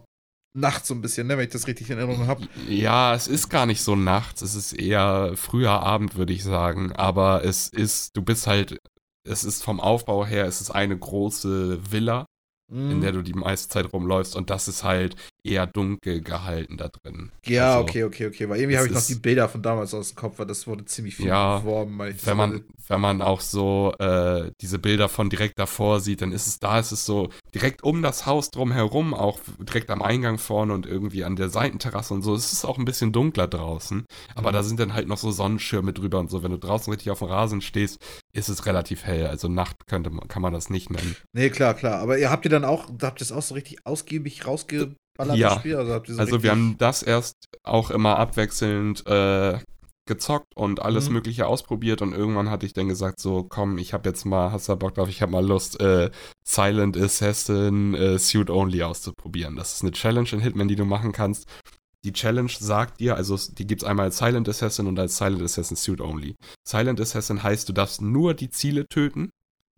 nachts so ein bisschen, ne, wenn ich das richtig in Erinnerung habe. Ja, es ist gar nicht so nachts, es ist eher früher Abend, würde ich sagen. Aber es ist, du bist halt, es ist vom Aufbau her, es ist eine große Villa, Mhm. in der du die meiste Zeit rumläufst. Und das ist halt eher dunkel gehalten da drin. Ja, Also, okay, okay, okay. Weil irgendwie es habe ich noch die Bilder von damals aus dem Kopf, weil das wurde ziemlich viel Ja, beworben. das wenn man, wenn man auch so äh, diese Bilder von direkt davor sieht, dann ist es da, ist es so direkt um das Haus drum herum, auch direkt am Eingang vorne und irgendwie an der Seitenterrasse und so. Es ist auch ein bisschen dunkler draußen, aber Mhm. da sind dann halt noch so Sonnenschirme drüber und so. Wenn du draußen richtig auf dem Rasen stehst, ist es relativ hell. Also Nacht könnte man, kann man das nicht nennen. Nee, klar, klar. Aber ihr habt ihr dann auch, habt ihr das auch so richtig ausgiebig rausgeballert, Ja. das Spiel? Also, so Also wir haben das erst auch immer abwechselnd äh, gezockt und alles Mhm. Mögliche ausprobiert und irgendwann hatte ich dann gesagt, so komm, ich habe jetzt mal, hast du Bock drauf, ich habe mal Lust, äh, Silent Assassin äh, Suit Only auszuprobieren. Das ist eine Challenge in Hitman, die du machen kannst. Die Challenge sagt dir, also die gibt es einmal als Silent Assassin und als Silent Assassin Suit Only. Silent Assassin heißt, du darfst nur die Ziele töten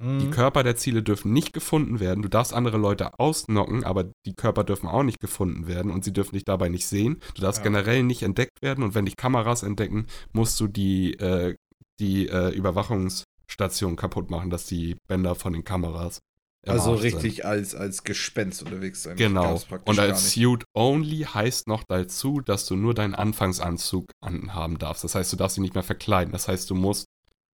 die Mhm. Körper der Ziele dürfen nicht gefunden werden. Du darfst andere Leute ausnocken, aber die Körper dürfen auch nicht gefunden werden und sie dürfen dich dabei nicht sehen. Du darfst Ja. generell nicht entdeckt werden und wenn dich Kameras entdecken, musst du die, äh, die äh, Überwachungsstation kaputt machen, dass die Bänder von den Kameras. Also sind. richtig als, als Gespenst unterwegs sein. Genau. Und als. Suit Only heißt noch dazu, dass du nur deinen Anfangsanzug anhaben darfst. Das heißt, du darfst ihn nicht mehr verkleiden. Das heißt, du musst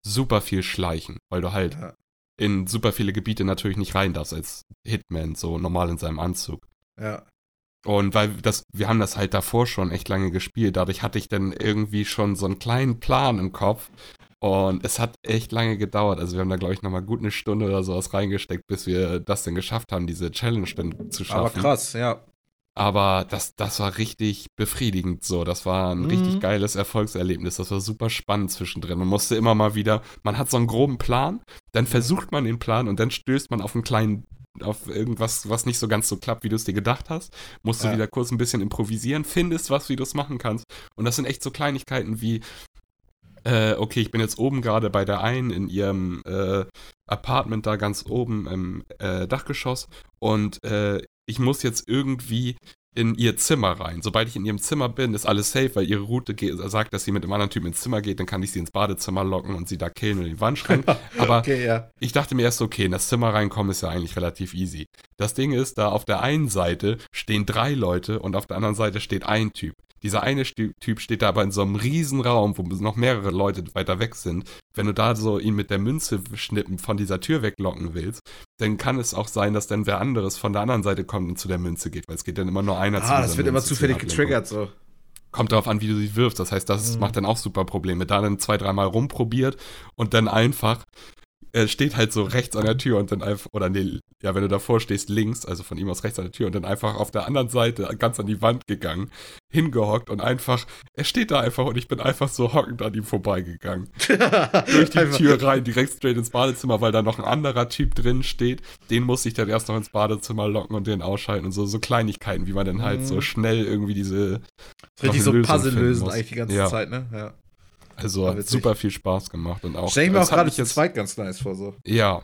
super viel schleichen, weil du halt Ja. In super viele Gebiete natürlich nicht rein darfst als Hitman, so normal in seinem Anzug. Ja. Und weil das, wir haben das halt davor schon echt lange gespielt, dadurch hatte ich dann irgendwie schon so einen kleinen Plan im Kopf. Und es hat echt lange gedauert. Also wir haben da, glaube ich, nochmal gut eine Stunde oder sowas reingesteckt, bis wir das denn geschafft haben, diese Challenge dann zu schaffen. Aber krass, ja. Aber das, das war richtig befriedigend so. Das war ein Mhm. richtig geiles Erfolgserlebnis. Das war super spannend zwischendrin. Man musste immer mal wieder, man hat so einen groben Plan, dann versucht man den Plan und dann stößt man auf einen kleinen, auf irgendwas, was nicht so ganz so klappt, wie du es dir gedacht hast. Musst du Ja. wieder kurz ein bisschen improvisieren, findest was, wie du es machen kannst. Und das sind echt so Kleinigkeiten wie, äh, okay, ich bin jetzt oben gerade bei der einen in ihrem äh, Apartment da ganz oben im äh, Dachgeschoss und äh, ich muss jetzt irgendwie in ihr Zimmer rein. Sobald ich in ihrem Zimmer bin, ist alles safe, weil ihre Route sagt, dass sie mit einem anderen Typen ins Zimmer geht, dann kann ich sie ins Badezimmer locken und sie da killen und in die Wand schreien. [laughs] Aber okay, ja. ich dachte mir erst, okay, in das Zimmer reinkommen ist ja eigentlich relativ easy. Das Ding ist, da auf der einen Seite stehen drei Leute und auf der anderen Seite steht ein Typ. Dieser eine Typ steht da aber in so einem riesen Raum, wo noch mehrere Leute weiter weg sind. Wenn du da so ihn mit der Münze schnippen von dieser Tür weglocken willst, dann kann es auch sein, dass dann wer anderes von der anderen Seite kommt und zu der Münze geht, weil es geht dann immer nur einer ah, zu Ah, das wird Münze immer zufällig getriggert so. Kommt darauf an, wie du sie wirfst. Das heißt, das mhm. macht dann auch super Probleme. Da dann zwei, dreimal rumprobiert und dann einfach er steht halt so rechts an der Tür und dann einfach, oder nee, ja, wenn du davor stehst, links, also von ihm aus rechts an der Tür und dann einfach auf der anderen Seite ganz an die Wand gegangen, hingehockt und einfach, er steht da einfach und ich bin einfach so hockend an ihm vorbeigegangen. [laughs] Durch die Tür rein, direkt straight ins Badezimmer, weil da noch ein anderer Typ drin steht. Den muss ich dann erst noch ins Badezimmer locken und den ausschalten und so, so Kleinigkeiten, wie man dann halt mhm. so schnell irgendwie diese. Richtig so Puzzle lösen eigentlich die ganze ja. Zeit, ne? Ja. Also hat super viel Spaß gemacht und auch. Stell ich mir auch gerade zu zweit ganz nice vor so. Ja.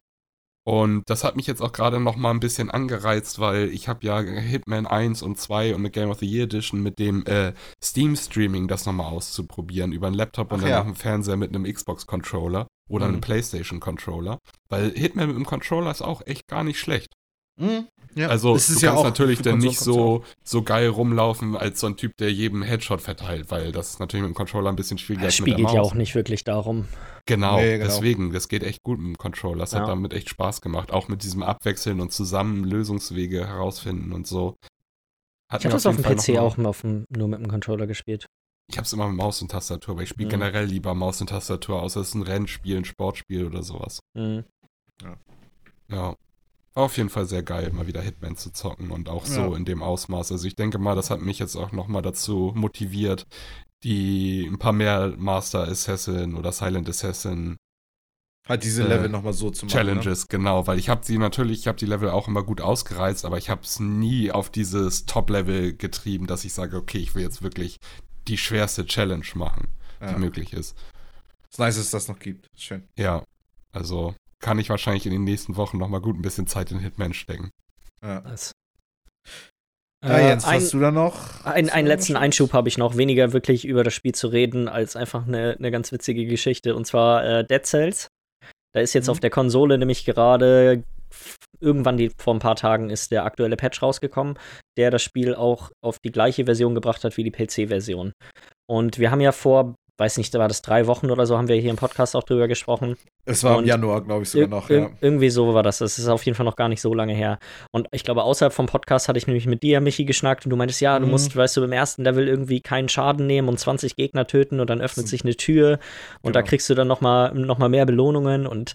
Und das hat mich jetzt auch gerade noch mal ein bisschen angereizt, weil ich habe ja Hitman 1 und 2 und eine Game of the Year Edition mit dem äh, Steam Streaming das nochmal auszuprobieren über einen Laptop und Ach dann ja. noch einen Fernseher mit einem Xbox Controller oder mhm. einem PlayStation Controller, weil Hitman mit dem Controller ist auch echt gar nicht schlecht. Mhm. Ja. Also du kannst ja natürlich dann nicht so, so geil rumlaufen als so ein Typ, der jedem Headshot verteilt, weil das ist natürlich mit dem Controller ein bisschen schwieriger. Das Spiel geht ja auch nicht wirklich darum. Genau, nee, genau, deswegen, das geht echt gut mit dem Controller. Das ja. hat damit echt Spaß gemacht. Auch mit diesem Abwechseln und zusammen Lösungswege herausfinden und so. Hat ich habe das auf dem PC auch auf dem, nur mit dem Controller gespielt. Ich habe es immer mit Maus und Tastatur, aber ich spiele mhm. generell lieber Maus und Tastatur, außer es ist ein Rennspiel, ein Sportspiel oder sowas. Mhm. Ja. Ja. War auf jeden Fall sehr geil, mal wieder Hitman zu zocken und auch so ja. in dem Ausmaß. Also ich denke mal, das hat mich jetzt auch nochmal dazu motiviert, die ein paar mehr Master Assassin oder Silent Assassin Halt diese Level äh, nochmal so zu machen. Ne? Challenges, ne? genau, weil ich habe sie natürlich, ich habe die Level auch immer gut ausgereizt, aber ich habe es nie auf dieses Top-Level getrieben, dass ich sage, okay, ich will jetzt wirklich die schwerste Challenge machen, ja. die möglich ist. Das nice, dass es das noch gibt. Schön. Ja, also kann ich wahrscheinlich in den nächsten Wochen nochmal gut ein bisschen Zeit in Hitman stecken. Ja. Was? Ja, äh, Jens, ein, hast du da noch? Ein, einen letzten Einschub habe ich noch, weniger wirklich über das Spiel zu reden, als einfach eine, eine ganz witzige Geschichte. Und zwar äh, Dead Cells. Da ist jetzt mhm. auf der Konsole nämlich gerade irgendwann die, vor ein paar Tagen ist der aktuelle Patch rausgekommen, der das Spiel auch auf die gleiche Version gebracht hat wie die PC-Version. Und wir haben ja vor weiß nicht, da war das drei Wochen oder so, haben wir hier im Podcast auch drüber gesprochen. Es war und im Januar, glaube ich, sogar noch. Ja. Irgendwie so war das. Das ist auf jeden Fall noch gar nicht so lange her. Und ich glaube, außerhalb vom Podcast hatte ich nämlich mit dir, Michi, geschnackt und du meintest, ja, du mhm. musst, weißt du, im ersten Level irgendwie keinen Schaden nehmen und 20 Gegner töten und dann öffnet sich eine Tür und genau. da kriegst du dann noch mal, noch mal mehr Belohnungen und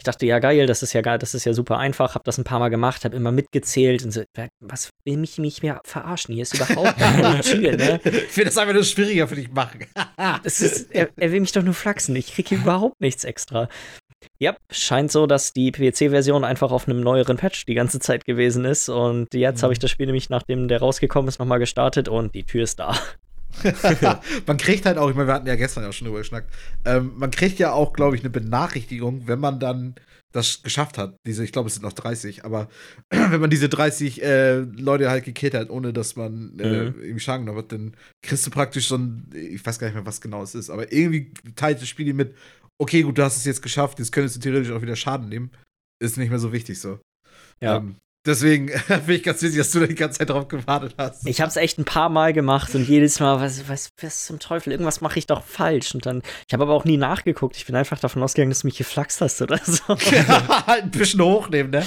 ich dachte, ja geil, das ist ja geil, das ist ja super einfach, hab das ein paar Mal gemacht, hab immer mitgezählt und so, was will mich, mich mehr verarschen? Hier ist überhaupt keine [laughs] Tür, ne? Ich will das einfach nur schwieriger für dich machen. [laughs] ist, er, er, will mich doch nur flachsen, ich krieg hier überhaupt nichts extra. Ja, scheint so, dass die PC-Version einfach auf einem neueren Patch die ganze Zeit gewesen ist und jetzt mhm. habe ich das Spiel nämlich, nachdem der rausgekommen ist, nochmal gestartet und die Tür ist da. [laughs] man kriegt halt auch, ich meine, wir hatten ja gestern ja schon drüber geschnackt, ähm, man kriegt ja auch, glaube ich, eine Benachrichtigung, wenn man dann das geschafft hat. Diese, ich glaube, es sind noch 30, aber [clears throat] wenn man diese 30 äh, Leute halt gekillt hat, ohne dass man äh, mhm. irgendwie Schaden genommen hat, dann kriegst du praktisch so ein, ich weiß gar nicht mehr, was genau es ist, aber irgendwie teilt das Spiel mit, okay, gut, du hast es jetzt geschafft, jetzt könntest du theoretisch auch wieder Schaden nehmen. Ist nicht mehr so wichtig so. Ja. Ähm, Deswegen [laughs] finde ich ganz witzig, dass du da die ganze Zeit drauf gewartet hast. Ich habe es echt ein paar Mal gemacht und jedes Mal, was, was, was zum Teufel, irgendwas mache ich doch falsch. Und dann, ich habe aber auch nie nachgeguckt. Ich bin einfach davon ausgegangen, dass du mich geflaxt hast oder so. [laughs] halt ein bisschen hochnehmen, ne?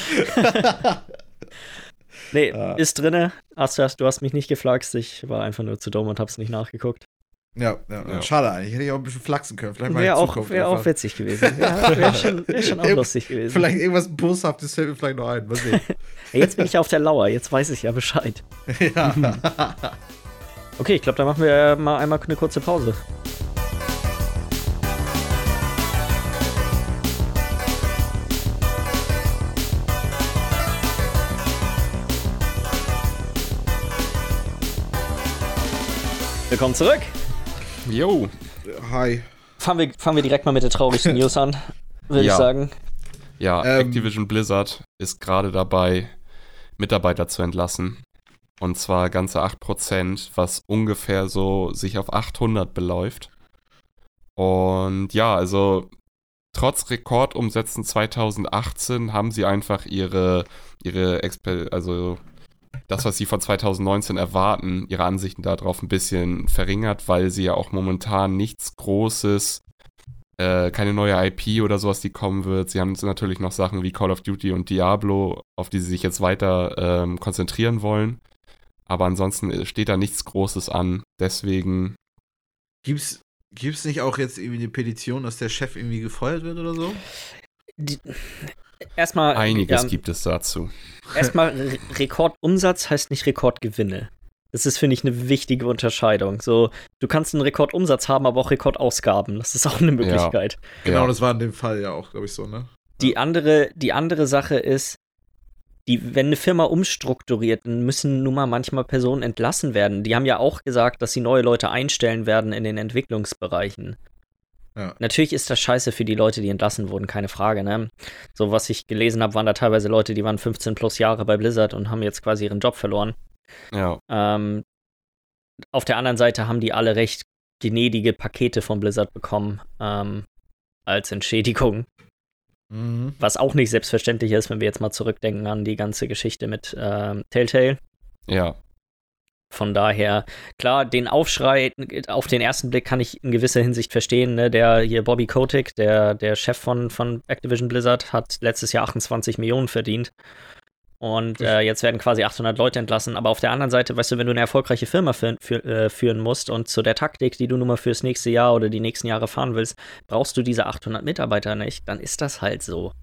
nee, ah. ist drinne. Ach, du hast mich nicht geflaxt. Ich war einfach nur zu dumm und hab's nicht nachgeguckt. Ja, ja, ja, schade eigentlich. Hätte ich auch ein bisschen flachsen können. Vielleicht wäre auch, wär auch witzig gewesen. Ja, wäre schon, wär schon auch lustig gewesen. Vielleicht irgendwas Boshaftes fällt mir vielleicht noch ein. Mal sehen. [laughs] jetzt bin ich auf der Lauer. Jetzt weiß ich ja Bescheid. [laughs] Ja. Okay, ich glaube, dann machen wir mal einmal eine kurze Pause. Willkommen zurück. Jo. Hi. Fangen wir, fangen wir direkt mal mit der traurigsten [laughs] News an, würde ja. ich sagen. Ja, ähm, Activision Blizzard ist gerade dabei, Mitarbeiter zu entlassen. Und zwar ganze 8%, was ungefähr so sich auf 800 beläuft. Und ja, also trotz Rekordumsätzen 2018 haben sie einfach ihre, ihre Exper also das, was sie von 2019 erwarten, ihre Ansichten darauf ein bisschen verringert, weil sie ja auch momentan nichts Großes, äh, keine neue IP oder sowas, die kommen wird. Sie haben natürlich noch Sachen wie Call of Duty und Diablo, auf die sie sich jetzt weiter ähm, konzentrieren wollen. Aber ansonsten steht da nichts Großes an. Deswegen. Gibt's, gibt's nicht auch jetzt irgendwie eine Petition, dass der Chef irgendwie gefeuert wird oder so? Die, erstmal. Einiges ja, gibt es dazu. Erstmal, [laughs] Re Rekordumsatz heißt nicht Rekordgewinne. Das ist, finde ich, eine wichtige Unterscheidung. So, du kannst einen Rekordumsatz haben, aber auch Rekordausgaben. Das ist auch eine Möglichkeit. Ja. Genau, ja. das war in dem Fall ja auch, glaube ich, so, ne? Die andere, die andere Sache ist, die, wenn eine Firma umstrukturiert, dann müssen nun mal manchmal Personen entlassen werden. Die haben ja auch gesagt, dass sie neue Leute einstellen werden in den Entwicklungsbereichen. Ja. Natürlich ist das scheiße für die Leute, die entlassen wurden, keine Frage. Ne? So, was ich gelesen habe, waren da teilweise Leute, die waren 15 plus Jahre bei Blizzard und haben jetzt quasi ihren Job verloren. Ja. Ähm, auf der anderen Seite haben die alle recht gnädige Pakete von Blizzard bekommen ähm, als Entschädigung. Mhm. Was auch nicht selbstverständlich ist, wenn wir jetzt mal zurückdenken an die ganze Geschichte mit ähm, Telltale. Ja. Von daher, klar, den Aufschrei auf den ersten Blick kann ich in gewisser Hinsicht verstehen. Ne? Der hier Bobby Kotick, der, der Chef von, von Activision Blizzard, hat letztes Jahr 28 Millionen verdient. Und äh, jetzt werden quasi 800 Leute entlassen. Aber auf der anderen Seite, weißt du, wenn du eine erfolgreiche Firma für, für, äh, führen musst und zu der Taktik, die du nun mal fürs nächste Jahr oder die nächsten Jahre fahren willst, brauchst du diese 800 Mitarbeiter nicht, dann ist das halt so.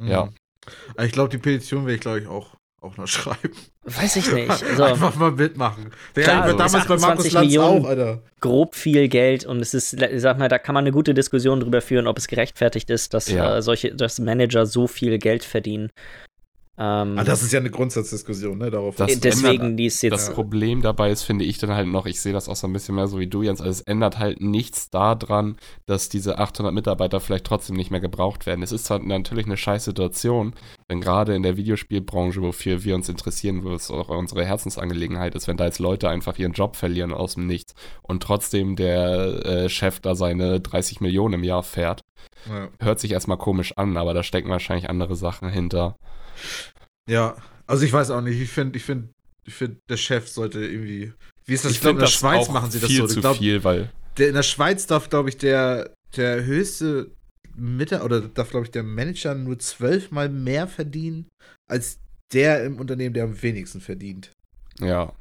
Ja. Mhm. Ich glaube, die Petition werde ich, glaube ich, auch auch noch [laughs] schreiben. Weiß ich nicht. Also, Einfach mal mitmachen. Der Klar, also damals bei Markus Lanz Millionen auch, Alter. Grob viel Geld und es ist, sag mal, da kann man eine gute Diskussion drüber führen, ob es gerechtfertigt ist, dass ja. äh, solche, dass Manager so viel Geld verdienen. Ähm, ah, das ist ja eine Grundsatzdiskussion, ne? Darauf das deswegen ändert, dies jetzt. Das Problem dabei ist, finde ich dann halt noch, ich sehe das auch so ein bisschen mehr so wie du, Jens, also es ändert halt nichts daran, dass diese 800 Mitarbeiter vielleicht trotzdem nicht mehr gebraucht werden. Es ist zwar natürlich eine scheiß Situation, denn gerade in der Videospielbranche, wofür wir uns interessieren, wo es auch unsere Herzensangelegenheit ist, wenn da jetzt Leute einfach ihren Job verlieren aus dem Nichts und trotzdem der äh, Chef da seine 30 Millionen im Jahr fährt. Ja. Hört sich erstmal komisch an, aber da stecken wahrscheinlich andere Sachen hinter. Ja, also ich weiß auch nicht. Ich finde, ich finde, ich finde, der Chef sollte irgendwie. Wie ist das? Ich, ich glaube, in der Schweiz machen sie das viel so. Zu glaub, viel, weil. Der, in der Schweiz darf, glaube ich, der, der höchste Mitte oder darf, glaube ich, der Manager nur zwölfmal mehr verdienen als der im Unternehmen, der am wenigsten verdient. Ja.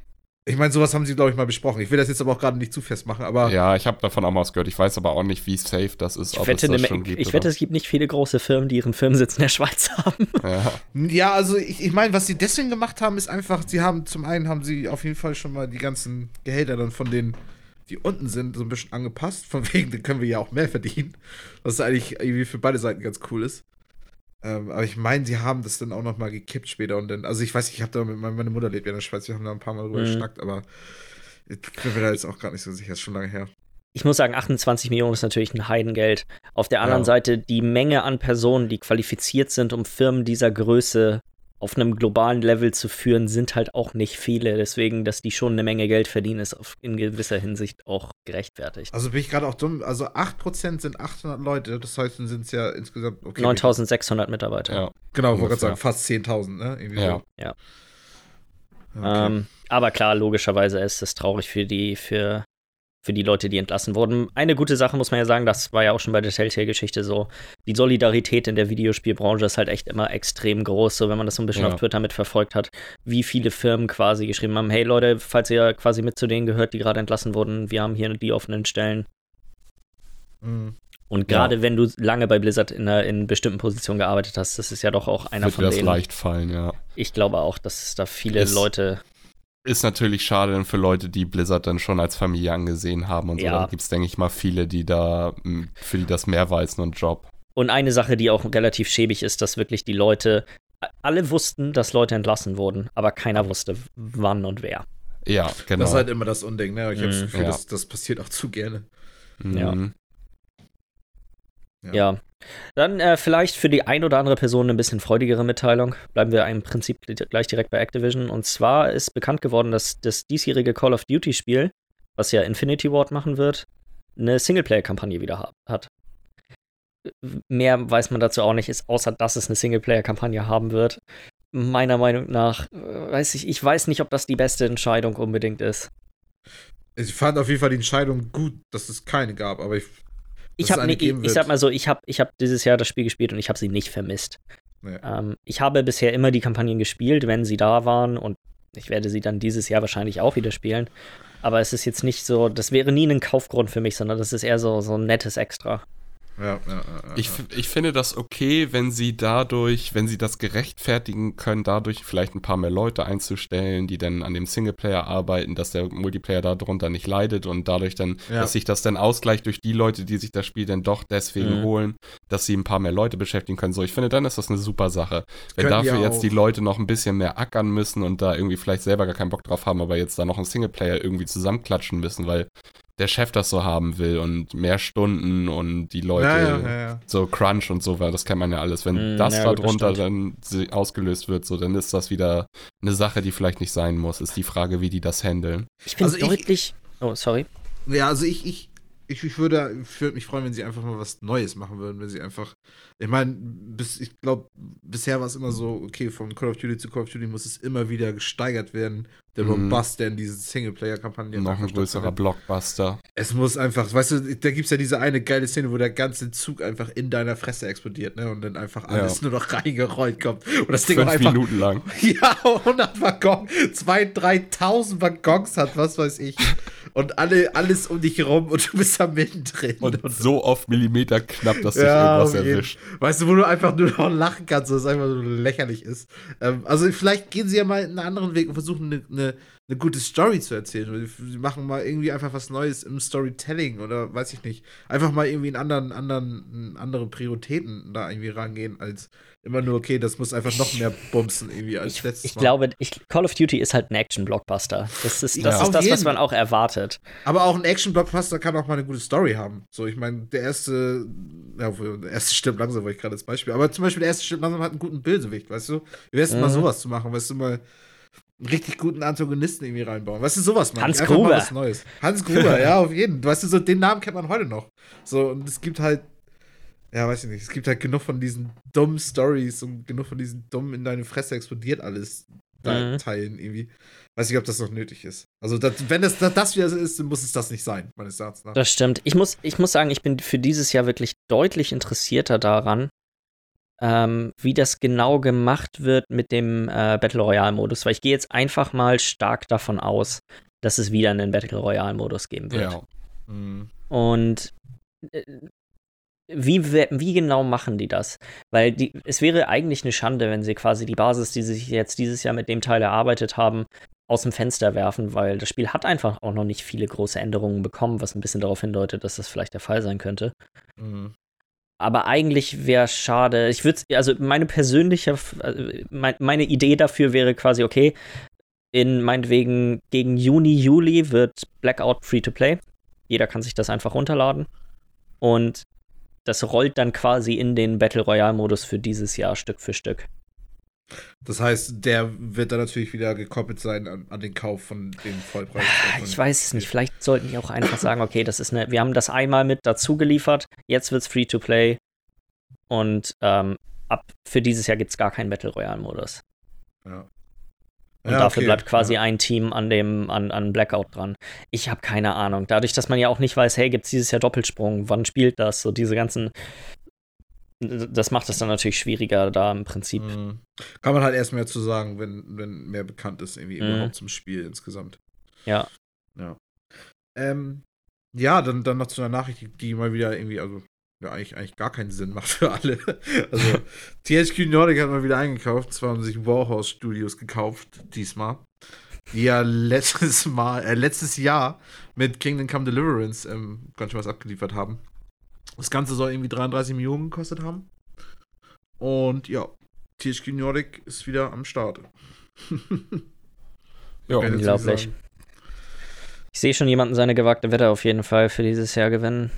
Ich meine, sowas haben sie, glaube ich, mal besprochen. Ich will das jetzt aber auch gerade nicht zu festmachen, aber. Ja, ich habe davon auch mal was gehört. Ich weiß aber auch nicht, wie safe das ist. Ich, wette, das ne, gibt, ich wette, es gibt nicht viele große Firmen, die ihren Firmensitz in der Schweiz [laughs] haben. Ja, ja also ich, ich meine, was sie deswegen gemacht haben, ist einfach, sie haben zum einen haben sie auf jeden Fall schon mal die ganzen Gehälter dann von denen, die unten sind, so ein bisschen angepasst. Von wegen, dann können wir ja auch mehr verdienen. Was eigentlich irgendwie für beide Seiten ganz cool ist. Ähm, aber ich meine, sie haben das dann auch noch mal gekippt später und dann, also ich weiß, ich habe da mit meine Mutter lebt ja in der Schweiz, wir haben da ein paar Mal drüber mhm. geschnackt, aber ich bin mir da jetzt auch gar nicht so sicher, ist schon lange her. Ich muss sagen, 28 Millionen ist natürlich ein Heidengeld. Auf der anderen ja. Seite die Menge an Personen, die qualifiziert sind, um Firmen dieser Größe auf einem globalen Level zu führen, sind halt auch nicht viele. Deswegen, dass die schon eine Menge Geld verdienen, ist in gewisser Hinsicht auch gerechtfertigt. Also bin ich gerade auch dumm. Also 8% sind 800 Leute. Das heißt, dann sind es ja insgesamt. Okay, 9600 Mitarbeiter. Ja. Genau, ich wollte gerade sagen, fast 10.000, ne? Irgendwie ja. So. ja. Okay. Ähm, aber klar, logischerweise ist es traurig für die, für für die Leute, die entlassen wurden. Eine gute Sache muss man ja sagen, das war ja auch schon bei der Telltale-Geschichte so. Die Solidarität in der Videospielbranche ist halt echt immer extrem groß. So, wenn man das so ein bisschen ja. auf Twitter mit verfolgt hat, wie viele Firmen quasi geschrieben haben: Hey Leute, falls ihr quasi mit zu denen gehört, die gerade entlassen wurden, wir haben hier die offenen Stellen. Mhm. Und gerade ja. wenn du lange bei Blizzard in einer in bestimmten Positionen gearbeitet hast, das ist ja doch auch einer Wird von denen. Wird das leicht fallen, ja. Ich glaube auch, dass da viele ist, Leute ist natürlich schade dann für Leute, die Blizzard dann schon als Familie angesehen haben und so. Ja. Da gibt es, denke ich mal, viele, die da, für die das mehr war als nur ein Job. Und eine Sache, die auch relativ schäbig ist, dass wirklich die Leute, alle wussten, dass Leute entlassen wurden, aber keiner wusste, wann und wer. Ja, genau. Das ist halt immer das Unding, ne? Ich mhm. habe das Gefühl, ja. das, das passiert auch zu gerne. Mhm. Ja. Ja. Dann äh, vielleicht für die ein oder andere Person ein bisschen freudigere Mitteilung. Bleiben wir im Prinzip gleich direkt bei Activision. Und zwar ist bekannt geworden, dass das diesjährige Call of Duty-Spiel, was ja Infinity Ward machen wird, eine Singleplayer-Kampagne wieder hat. Mehr weiß man dazu auch nicht, ist, außer dass es eine Singleplayer-Kampagne haben wird. Meiner Meinung nach, äh, weiß ich, ich weiß nicht, ob das die beste Entscheidung unbedingt ist. Ich fand auf jeden Fall die Entscheidung gut, dass es keine gab, aber ich. Ich habe ich, ich sag mal so, ich habe ich hab dieses Jahr das Spiel gespielt und ich habe sie nicht vermisst. Nee. Ähm, ich habe bisher immer die Kampagnen gespielt, wenn sie da waren und ich werde sie dann dieses Jahr wahrscheinlich auch wieder spielen. Aber es ist jetzt nicht so, das wäre nie ein Kaufgrund für mich, sondern das ist eher so, so ein nettes Extra. Ja, ja, ja, ich, ich finde das okay, wenn sie dadurch, wenn sie das gerechtfertigen können, dadurch vielleicht ein paar mehr Leute einzustellen, die dann an dem Singleplayer arbeiten, dass der Multiplayer darunter nicht leidet und dadurch dann, dass sich das dann ausgleicht durch die Leute, die sich das Spiel dann doch deswegen mhm. holen, dass sie ein paar mehr Leute beschäftigen können. So, ich finde, dann ist das eine super Sache. Wenn können dafür jetzt die Leute noch ein bisschen mehr ackern müssen und da irgendwie vielleicht selber gar keinen Bock drauf haben, aber jetzt da noch einen Singleplayer irgendwie zusammenklatschen müssen, weil der Chef das so haben will und mehr Stunden und die Leute ja, ja, ja, so Crunch und so, weil das kennt man ja alles. Wenn mm, das da drunter dann ausgelöst wird, so, dann ist das wieder eine Sache, die vielleicht nicht sein muss. Ist die Frage, wie die das handeln. Ich finde also deutlich. oh, sorry. Ja, also ich, ich, ich, ich würde, ich würde mich freuen, wenn sie einfach mal was Neues machen würden, wenn sie einfach. Ich meine, bis, ich glaube, bisher war es immer so, okay, von Call of Duty zu Call of Duty muss es immer wieder gesteigert werden. Der mhm. Robust, der in diese Singleplayer-Kampagne Noch ein größerer Blockbuster. Es muss einfach, weißt du, da gibt es ja diese eine geile Szene, wo der ganze Zug einfach in deiner Fresse explodiert, ne? Und dann einfach alles ja. nur noch reingerollt kommt. Und das Ding Fünf auch einfach. Minuten lang. [laughs] Ja, 100 Waggons, 2.000, 3.000 Waggons hat, was weiß ich und alle, alles um dich herum und du bist da mittendrin. Und, und so oft Millimeter knapp, dass dich ja, irgendwas erwischt. Weißt du, wo du einfach nur noch lachen kannst, dass es einfach so lächerlich ist. Ähm, also vielleicht gehen sie ja mal einen anderen Weg und versuchen eine, eine eine gute Story zu erzählen. Sie machen mal irgendwie einfach was Neues im Storytelling oder weiß ich nicht. Einfach mal irgendwie in anderen, anderen, andere Prioritäten da irgendwie rangehen, als immer nur, okay, das muss einfach noch mehr bumsen irgendwie als ich, letztes ich Mal. glaube, ich, Call of Duty ist halt ein Action-Blockbuster. Das ist, das, ja, ist das was man auch erwartet. Aber auch ein Action-Blockbuster kann auch mal eine gute Story haben. So, ich meine, der erste, ja, der erste stimmt langsam, war ich gerade als Beispiel. Aber zum Beispiel der erste stimmt langsam hat einen guten Bösewicht, weißt du? Wie wär's mhm. mal sowas zu machen, weißt du, mal einen richtig guten Antagonisten irgendwie reinbauen. Weißt du, sowas man. Hans Gruber. was Neues. Hans Gruber, ja, auf jeden. Weißt du, so den Namen kennt man heute noch. So, und es gibt halt, ja, weiß ich nicht, es gibt halt genug von diesen dummen Stories und genug von diesen dummen in deine Fresse explodiert alles mhm. Teilen irgendwie. Weiß nicht, ob das noch nötig ist. Also, das, wenn das, das, das wieder ist, dann muss es das nicht sein, meines Erachtens nach. Das stimmt. Ich muss, ich muss sagen, ich bin für dieses Jahr wirklich deutlich interessierter daran, ähm, wie das genau gemacht wird mit dem äh, Battle Royale-Modus, weil ich gehe jetzt einfach mal stark davon aus, dass es wieder einen Battle Royale-Modus geben wird. Ja. Mhm. Und äh, wie, wie genau machen die das? Weil die, es wäre eigentlich eine Schande, wenn sie quasi die Basis, die sie sich jetzt dieses Jahr mit dem Teil erarbeitet haben, aus dem Fenster werfen, weil das Spiel hat einfach auch noch nicht viele große Änderungen bekommen, was ein bisschen darauf hindeutet, dass das vielleicht der Fall sein könnte. Mhm. Aber eigentlich wäre schade. Ich würde, also meine persönliche, also meine Idee dafür wäre quasi, okay, in meinetwegen gegen Juni, Juli wird Blackout free to play. Jeder kann sich das einfach runterladen. Und das rollt dann quasi in den Battle Royale-Modus für dieses Jahr Stück für Stück. Das heißt, der wird dann natürlich wieder gekoppelt sein an, an den Kauf von dem Vollpreis. Ich weiß es nicht. Vielleicht sollten die auch einfach sagen, okay, das ist eine, wir haben das einmal mit dazu geliefert, jetzt wird es free to play. Und ähm, ab für dieses Jahr gibt es gar keinen Battle Royale-Modus. Ja. Und ja, dafür okay. bleibt quasi ja. ein Team an dem, an, an Blackout dran. Ich habe keine Ahnung. Dadurch, dass man ja auch nicht weiß, hey, gibt es dieses Jahr Doppelsprung, wann spielt das? So diese ganzen das macht es dann natürlich schwieriger, da im Prinzip. Mhm. Kann man halt erst mehr zu sagen, wenn, wenn mehr bekannt ist, irgendwie mhm. überhaupt zum Spiel insgesamt. Ja. Ja. Ähm, ja, dann, dann noch zu einer Nachricht, die mal wieder irgendwie, also ja, eigentlich, eigentlich gar keinen Sinn macht für alle. [laughs] Also, [laughs] THQ Nordic hat mal wieder eingekauft. Zwar haben sich Warhorse Studios gekauft, diesmal. Die ja letztes Mal, äh, letztes Jahr mit Kingdom Come Deliverance ähm, ganz schön was abgeliefert haben. Das Ganze soll irgendwie 33 Millionen gekostet haben. Und ja, THQ Nordic ist wieder am Start. [laughs] ja, unglaublich. Ich sehe schon jemanden seine gewagte Wette auf jeden Fall für dieses Jahr gewinnen.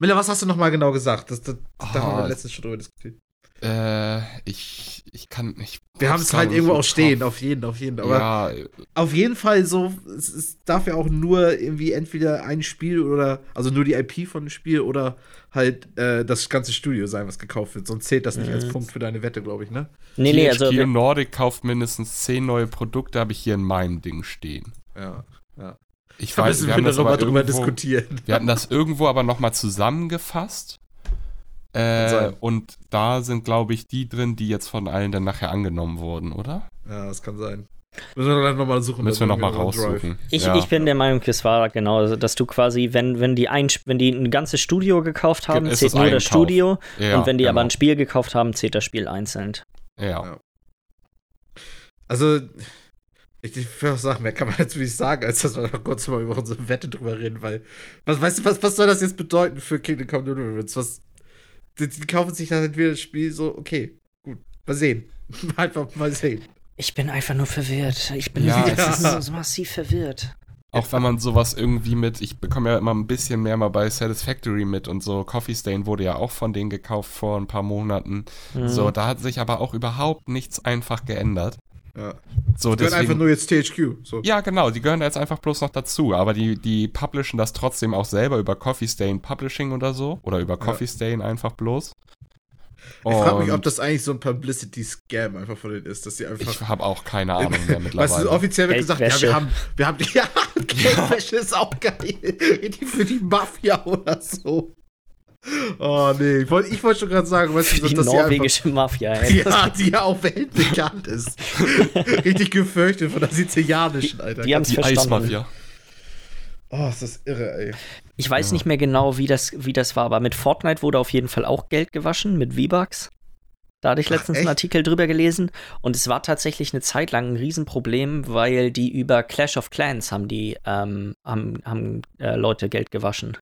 Miller, was hast du nochmal genau gesagt? Das, das, da haben wir Ah. letztens schon drüber diskutiert. Äh, ich, ich kann nicht. Wir haben es halt irgendwo auch stehen, auf jeden, auf jeden. Aber ja, auf jeden Fall so, es, es darf ja auch nur irgendwie entweder ein Spiel oder, also nur die IP von dem Spiel oder halt äh, das ganze Studio sein, was gekauft wird. Sonst zählt das nicht als Mhm. Punkt für deine Wette, glaube ich, ne? Nee, nee, also. THQ Nordic kauft mindestens 10 neue Produkte, habe ich hier in meinem Ding stehen. Ja. Ich Da weiß, wir wir haben das darüber, irgendwo, diskutieren. wir hatten das irgendwo aber nochmal zusammengefasst. Äh, und da sind, glaube ich, die drin, die jetzt von allen dann nachher angenommen wurden, oder? Ja, das kann sein. Müssen wir dann nochmal suchen. Müssen wir nochmal raussuchen. Ich, ja. ich bin der Meinung, es war genau, also, dass du quasi, wenn, wenn die ein, wenn die ein ganzes Studio gekauft haben, Es zählt nur das Kauf. Studio. ja, und wenn die aber genau. ein Spiel gekauft haben, zählt das Spiel einzeln. Ja. Also, ich, ich will auch sagen, mehr kann man jetzt nicht sagen, als dass wir noch kurz mal über unsere Wette drüber reden, weil, was, weißt du, was, was soll das jetzt bedeuten für Kingdom Come Deliverance? Was, die, die kaufen sich dann entweder das Spiel so, okay, gut, mal sehen. [laughs] Einfach mal sehen. Ich bin einfach nur verwirrt. Ich bin Ja, ist- so massiv verwirrt. Auch wenn man sowas irgendwie mit, ich bekomme ja immer ein bisschen mehr mal bei Satisfactory mit und so. Coffee Stain wurde ja auch von denen gekauft vor ein paar Monaten. Mhm. So, da hat sich aber auch überhaupt nichts einfach geändert. Ja. So, Gehört einfach deswegen. nur jetzt THQ. So. Ja, genau, die gehören da jetzt einfach bloß noch dazu, aber die, die publishen das trotzdem auch selber über Coffee Stain Publishing oder so. Oder über Coffee Stain einfach bloß. Ich frage mich, ob das eigentlich so ein Publicity-Scam einfach von denen ist, dass sie einfach. Ich habe auch keine Ahnung mehr [laughs] Weißt mittlerweile. du, offiziell wird gesagt, ja, wir haben, wir haben, [laughs] ja, Geldwäsche ist auch geil. Die [laughs] für die Mafia oder so. Oh, nee, ich wollte ich wollt schon gerade sagen, weißt du, die dass sie einfach, norwegische Mafia, [laughs] ey. Ja, die ja auch weltbekannt ist. [laughs] Richtig gefürchtet von der sizilianischen, Alter. die haben's die verstanden. Eismafia. oh, ist das irre, ey. Ich weiß Ja. nicht mehr genau, wie das, wie das war, aber mit Fortnite wurde auf jeden Fall auch Geld gewaschen, mit V-Bucks. Da hatte ich Ach, letztens echt? einen Artikel drüber gelesen und es war tatsächlich eine Zeit lang ein Riesenproblem, weil die über Clash of Clans haben die ähm, haben, haben äh, Leute Geld gewaschen.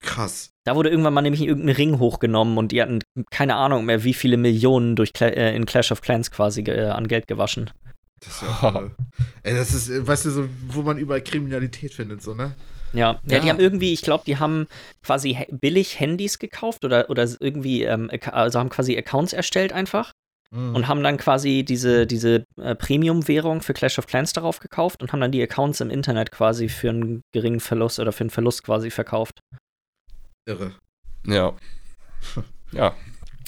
Krass. Da wurde irgendwann mal nämlich irgendein Ring hochgenommen und die hatten keine Ahnung mehr, wie viele Millionen durch Cla äh, in Clash of Clans quasi äh, an Geld gewaschen. Das ist ja. Ey, das ist, äh, weißt du, so, wo man überall Kriminalität findet, so, ne? Ja, ja, die Ja. haben irgendwie, ich glaube, die haben quasi billig Handys gekauft oder, oder irgendwie, ähm, also haben quasi Accounts erstellt einfach Mhm. und haben dann quasi diese, diese äh, Premium-Währung für Clash of Clans darauf gekauft und haben dann die Accounts im Internet quasi für einen geringen Verlust oder für einen Verlust quasi verkauft. Irre. Ja. [laughs] Ja,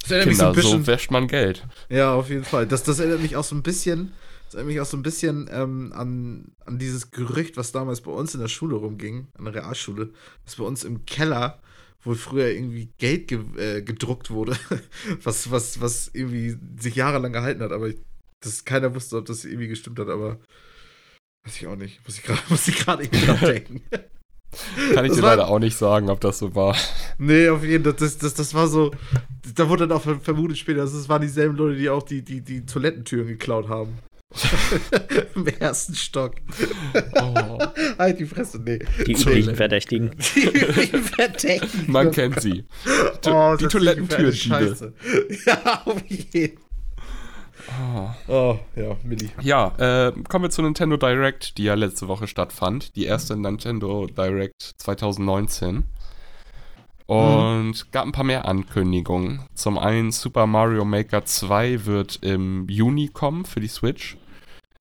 Das erinnert mich so Kinder, ein bisschen. so wäscht man Geld. Ja, auf jeden Fall. Das, das erinnert mich auch so ein bisschen, das erinnert mich auch so ein bisschen ähm, an, an dieses Gerücht, was damals bei uns in der Schule rumging, an der Realschule, dass bei uns im Keller wohl früher irgendwie Geld ge äh, gedruckt wurde, [laughs] was, was, was irgendwie sich jahrelang gehalten hat, aber ich, das keiner wusste, ob das irgendwie gestimmt hat, aber weiß ich auch nicht. Muss ich [laughs] gerade, irgendwie dran denken. Kann ich Das dir war- leider auch nicht sagen, ob das so war. Nee, auf jeden Fall. Das, das, das war so. Da wurde dann auch ver- vermutet später, dass es waren dieselben Leute, die auch die, die, die Toilettentüren geklaut haben. [laughs] Im ersten Stock. Oh, Halt die Fresse, nee. Die üblichen Verdächtigen. [laughs] Die üblichen Verdächtigen. man kennt sie. To Oh, die Toilettentürdiebe. Scheiße. [laughs] Ja, auf jeden Oh. Oh, ja, Milli. Ja, äh, kommen wir zu Nintendo Direct, die ja letzte Woche stattfand. Die erste Nintendo Direct 2019. Und gab ein paar mehr Ankündigungen. Zum einen Super Mario Maker 2 wird im Juni kommen für die Switch.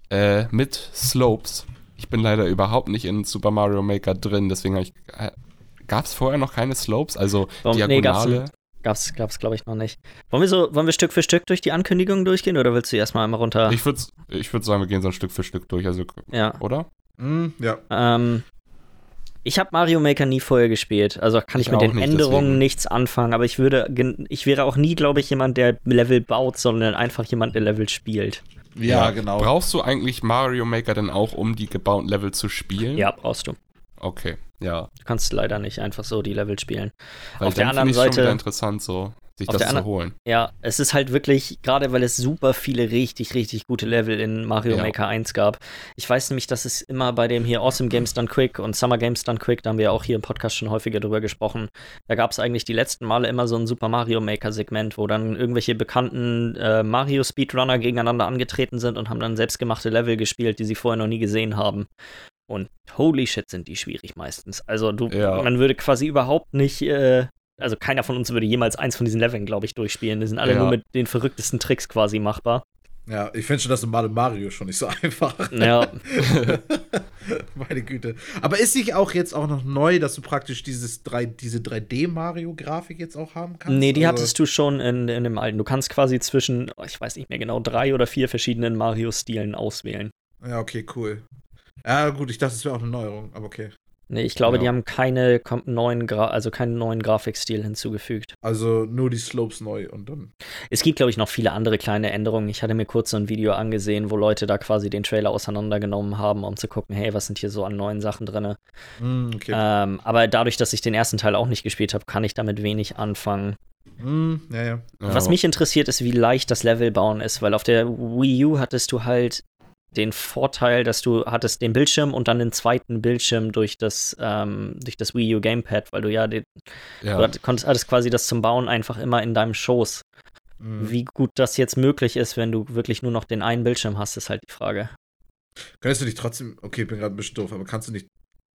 Äh, mit Slopes. Ich bin leider überhaupt nicht in Super Mario Maker drin, deswegen habe ich. Äh, Gab es vorher noch keine Slopes? Also Warum- nee, gab's? Gab's, glaube ich, noch nicht. Wollen wir so, wollen wir Stück für Stück durch die Ankündigungen durchgehen oder willst du erstmal einmal runter? ich würde ich würd sagen, wir gehen so ein Stück für Stück durch, also, ja. oder? Hm, ja. Ähm, ich habe Mario Maker nie vorher gespielt, also kann ich, Ich mit den nicht, Änderungen deswegen. nichts anfangen, aber ich würde, ich wäre auch nie, glaube ich, jemand, der Level baut, sondern einfach jemand, der Level spielt. Ja, genau. Brauchst du eigentlich Mario Maker denn auch, um die gebauten Level zu spielen? Ja, brauchst du. Okay, ja. Du kannst leider nicht einfach so die Level spielen. Weil Auf der anderen ich's schon Seite- wieder interessant, so sich Auf das zu holen. Ja, es ist halt wirklich, gerade weil es super viele richtig, richtig gute Level in Mario Ja. Maker 1 gab. Ich weiß nämlich, dass es immer bei dem hier Awesome Games Done Quick und Summer Games Done Quick, da haben wir auch hier im Podcast schon häufiger drüber gesprochen. Da gab es eigentlich die letzten Male immer so ein Super Mario Maker Segment, wo dann irgendwelche bekannten äh, Mario Speedrunner gegeneinander angetreten sind und haben dann selbstgemachte Level gespielt, die sie vorher noch nie gesehen haben. Und holy shit, sind die schwierig meistens. Also du, Ja. man würde quasi überhaupt nicht, äh, also keiner von uns würde jemals eins von diesen Leveln, glaube ich, durchspielen. Die sind alle Ja. nur mit den verrücktesten Tricks quasi machbar. Ja, ich finde schon das normale Mario schon nicht so [laughs] einfach. Ja, [laughs] Meine Güte. Aber ist nicht auch jetzt auch noch neu, dass du praktisch dieses 3, diese 3D-Mario-Grafik jetzt auch haben kannst? nee, die Also- hattest du schon in, in dem alten. Du kannst quasi zwischen, oh, ich weiß nicht mehr genau, drei oder vier verschiedenen Mario-Stilen auswählen. Ja, okay, cool. Ja, gut, ich dachte, es wäre auch eine Neuerung, aber okay. Nee, ich glaube, Ja. die haben keine neuen, Gra also keinen neuen Grafikstil hinzugefügt. Also nur die Slopes neu und dann. Es gibt, glaube ich, noch viele andere kleine Änderungen. Ich hatte mir kurz so ein Video angesehen, wo Leute da quasi den Trailer auseinandergenommen haben, um zu gucken, hey, was sind hier so an neuen Sachen drin. Hm, okay. Ähm, aber dadurch, dass ich den ersten Teil auch nicht gespielt habe, kann ich damit wenig anfangen. Hm, ja, ja. Ja, Was mich interessiert, ist, wie leicht das Levelbauen ist, weil auf der Wii U hattest du halt den Vorteil, dass du hattest den Bildschirm und dann den zweiten Bildschirm durch das, ähm, durch das Wii U Gamepad, weil du ja, den, ja, du konntest hattest quasi das zum Bauen einfach immer in deinem Schoß. Hm. Wie gut das jetzt möglich ist, wenn du wirklich nur noch den einen Bildschirm hast, ist halt die Frage. Könntest du nicht trotzdem. Okay, ich bin gerade ein bisschen doof, aber kannst du nicht.